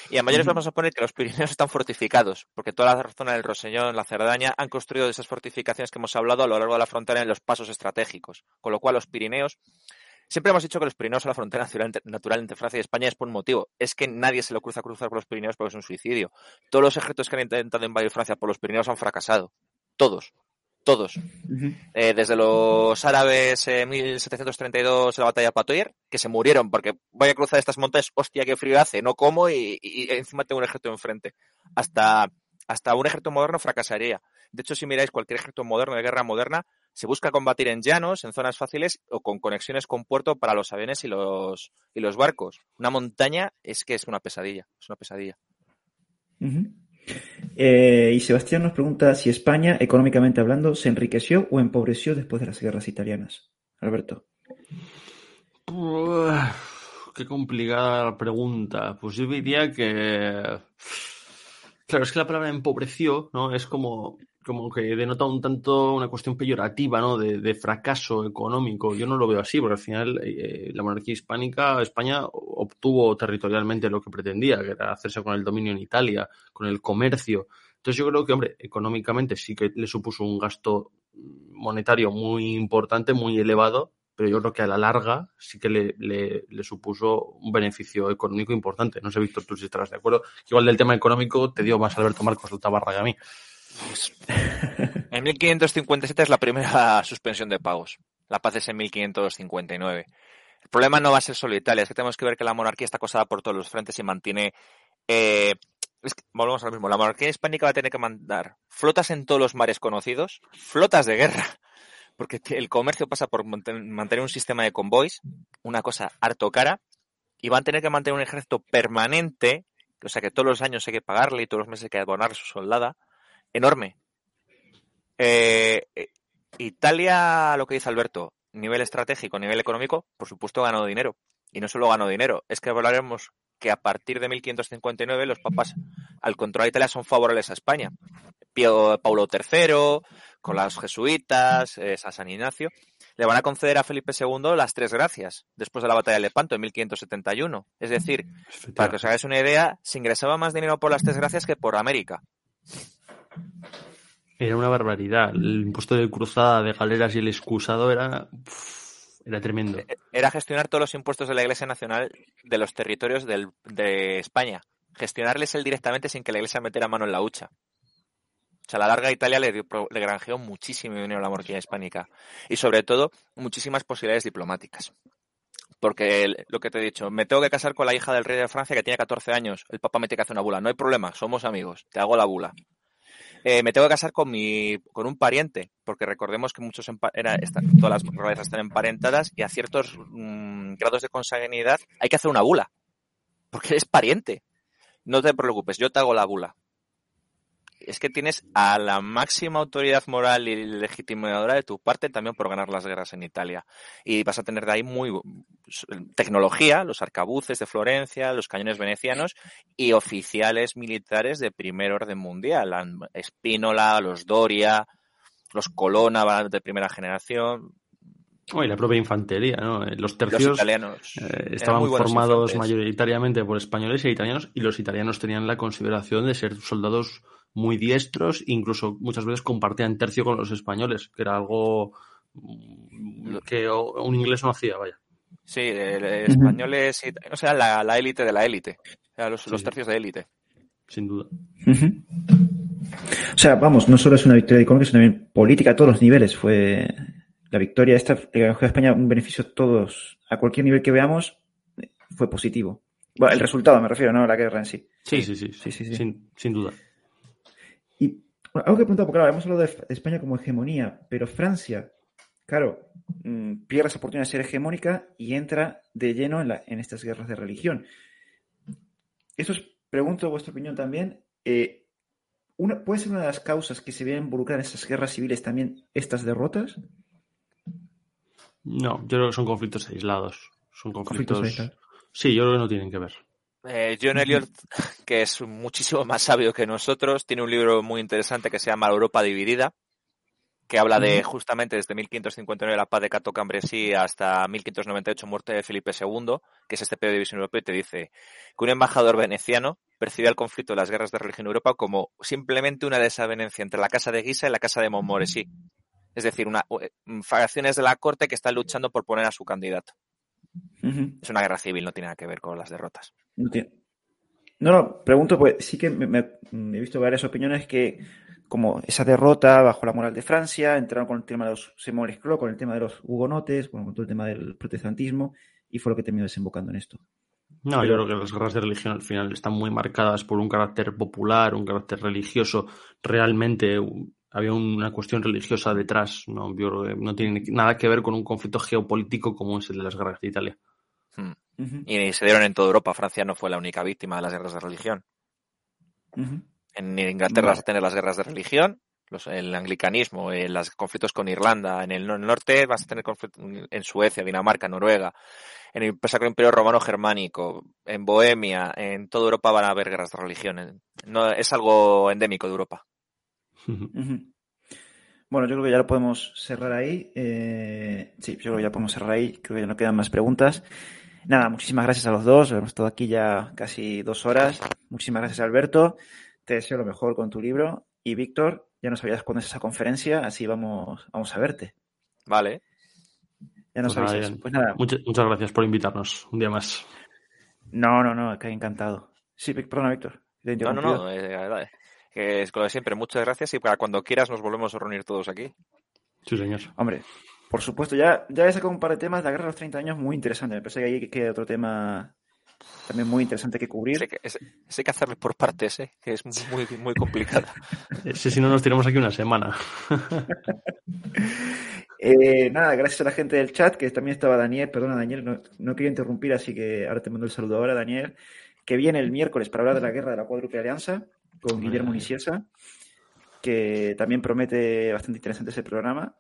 Y a mayores vamos a poner que los Pirineos están fortificados, porque toda la zona del Rosellón, la Cerdaña, han construido esas fortificaciones que hemos hablado a lo largo de la frontera en los pasos estratégicos. Con lo cual los Pirineos, siempre hemos dicho que los Pirineos son la frontera natural, entre Francia y España es por un motivo. Es que nadie se lo cruza a cruzar por los Pirineos porque es un suicidio. Todos los ejércitos que han intentado invadir Francia por los Pirineos han fracasado. Todos todos. Eh, desde los árabes en 1732 la batalla de Patoyer, que se murieron porque voy a cruzar estas montañas, hostia, qué frío hace, no como y, encima tengo un ejército enfrente. Hasta, hasta un ejército moderno fracasaría. De hecho, si miráis cualquier ejército moderno de guerra moderna, se busca combatir en llanos, en zonas fáciles o con conexiones con puerto para los aviones y los, y los barcos. Una montaña es que es una pesadilla, es una pesadilla. Eh, y Sebastián nos pregunta si España, económicamente hablando, se enriqueció o empobreció después de las guerras italianas. Alberto. qué complicada pregunta. Pues yo diría que. Claro, es que la palabra empobreció, ¿no? Es como como que denota un tanto una cuestión peyorativa, ¿no? De, fracaso económico. Yo no lo veo así, porque al final eh, la monarquía hispánica, España obtuvo territorialmente lo que pretendía, que era hacerse con el dominio en Italia, con el comercio. Entonces yo creo que, hombre, económicamente sí que le supuso un gasto monetario muy importante, muy elevado, pero yo creo que a la larga sí que le, le, supuso un beneficio económico importante. No sé, Víctor, tú si estarás de acuerdo. Igual del tema económico te dio más Alberto Marcos tabarra y a mí. *laughs* En 1557 es la primera *laughs* suspensión de pagos. La paz es en 1559. El problema no va a ser solo Italia, es que tenemos que ver que la monarquía está acosada por todos los frentes y mantiene. Eh, volvemos a lo mismo. La monarquía hispánica va a tener que mandar flotas en todos los mares conocidos, flotas de guerra, *laughs* porque el comercio pasa por mantener un sistema de convoys, una cosa harto cara, y van a tener que mantener un ejército permanente, o sea que todos los años hay que pagarle y todos los meses hay que abonar su soldada, enorme. Eh, eh, Italia, lo que dice Alberto, nivel estratégico, nivel económico, por supuesto, ganado dinero. Y no solo ganó dinero, es que hablaremos que a partir de 1559 los papas al controlar Italia son favorables a España. Pío Paulo III, con los jesuitas, a San Ignacio, le van a conceder a Felipe II las tres gracias después de la batalla de Lepanto en 1571. Es decir, para que os hagáis una idea, se ingresaba más dinero por las tres gracias que por América. Era una barbaridad. El impuesto de cruzada de galeras y el excusado era, era tremendo. E-, era gestionar todos los impuestos de la Iglesia Nacional de los territorios de España. Gestionarles él directamente sin que la Iglesia metiera mano en la hucha. O sea, a la larga Italia le, le granjeó muchísimo dinero a la monarquía hispánica y sobre todo muchísimas posibilidades diplomáticas. Porque lo que te he dicho, me tengo que casar con la hija del rey de Francia que tiene 14 años. El papa me tiene que hacer una bula. No hay problema, somos amigos. Te hago la bula. Eh, me tengo que casar con mi con un pariente, porque recordemos que muchos era, todas las realezas están emparentadas y a ciertos mm, grados de consanguinidad hay que hacer una bula, porque eres pariente. No te preocupes, yo te hago la bula es que tienes a la máxima autoridad moral y legitimadora de tu parte también por ganar las guerras en Italia. Y vas a tener de ahí muy tecnología, los arcabuces de Florencia, los cañones venecianos y oficiales militares de primer orden mundial, la Espínola, los Doria, los Colonna de primera generación. y la propia infantería, ¿no? Eh, los tercios eh, estaban formados mayoritariamente por españoles e italianos y los italianos tenían la consideración de ser soldados muy diestros, incluso muchas veces compartían tercio con los españoles, que era algo mm, que un inglés no hacía, vaya. Sí, españoles, o sea, la élite de la élite, los, los tercios de élite. Sin duda. O sea, vamos, no solo es una victoria económica, sino también política a todos los niveles. Fue la victoria esta, de España, un beneficio a todos, a cualquier nivel que veamos, fue positivo. Bueno, el resultado me refiero, no a la guerra en sí. Sí, sí, sí, sí, sí, Sin, sin duda. Bueno, algo que preguntar, porque claro, hemos hablado de España como hegemonía, pero Francia, claro, mm, pierde esa oportunidad de ser hegemónica y entra de lleno en, estas guerras de religión. Eso os pregunto vuestra opinión también. Eh, ¿Puede ser una de las causas que se vean involucrar en esas guerras civiles también estas derrotas? No, yo creo que son conflictos aislados. Son conflictos. ¿Conflictos sí, yo creo que no tienen que ver. Eh, John Elliot, *laughs* que es muchísimo más sabio que nosotros, tiene un libro muy interesante que se llama Europa dividida, que habla de justamente desde 1559 la paz de Cato Cambresí hasta 1598 muerte de Felipe II, que es este periodo de división europea, y te dice que un embajador veneciano percibe el conflicto de las guerras de religión en Europa como simplemente una desavenencia entre la casa de Guisa y la casa de Montmorency. Es decir, una, eh, facciones de la corte que están luchando por poner a su candidato. Es una guerra civil, no tiene nada que ver con las derrotas. No, no, pregunto, pues sí que me, he visto varias opiniones que, como esa derrota bajo la moral de Francia, entraron con el tema de los, se con el tema de los hugonotes, con todo el tema del protestantismo, y fue lo que terminó desembocando en esto. No, yo creo que las guerras de religión al final están muy marcadas por un carácter popular, un carácter religioso. Realmente había una cuestión religiosa detrás. No, no tiene nada que ver con un conflicto geopolítico como es el de las guerras de Italia. Hmm. Y se dieron en toda Europa. Francia no fue la única víctima de las guerras de religión. En Inglaterra vas a tener las guerras de religión, los, el anglicanismo, eh, los conflictos con Irlanda. En el, norte vas a tener conflictos en Suecia, Dinamarca, Noruega. En el Sacro Imperio Romano Germánico, en Bohemia, en toda Europa van a haber guerras de religión. No, es algo endémico de Europa. Bueno, yo creo que ya lo podemos cerrar ahí. Eh, sí, yo creo que ya podemos cerrar ahí. Creo que ya no quedan más preguntas. Nada, muchísimas gracias a los dos. Hemos estado aquí ya casi dos horas. Muchísimas gracias, Alberto. Te deseo lo mejor con tu libro. Y Víctor, ya no sabías cuándo es esa conferencia, así vamos, vamos a verte. Vale. Ya no pues Pues nada. Muchas, gracias por invitarnos un día más. No, no, no, que encantado. Sí, perdona, Víctor. No, no, no. Eh, es lo de siempre. Muchas gracias y para cuando quieras nos volvemos a reunir todos aquí. Sí, señor. Hombre, por supuesto, ya, ya he sacado un par de temas de la guerra de los 30 años muy interesante. Me parece que ahí queda otro tema también muy interesante que cubrir. Sé que, hay que hacerlo por partes, ¿eh? que es muy, muy complicado. *laughs* Sí, si no nos tiramos aquí una semana. *laughs* Eh, nada, gracias a la gente del chat, que también estaba Daniel, perdona Daniel, no, no, quería interrumpir, así que ahora te mando el saludo ahora, Daniel, que viene el miércoles para hablar de la guerra de la cuádruple alianza con Guillermo Niciesa, que también promete bastante interesante ese programa.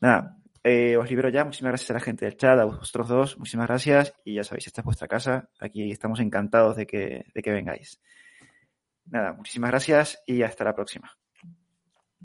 Nada, eh, os libero ya. Muchísimas gracias a la gente del chat, a vosotros dos. Muchísimas gracias. Y ya sabéis, esta es vuestra casa. Aquí estamos encantados de que, de que vengáis. Nada, muchísimas gracias y hasta la próxima.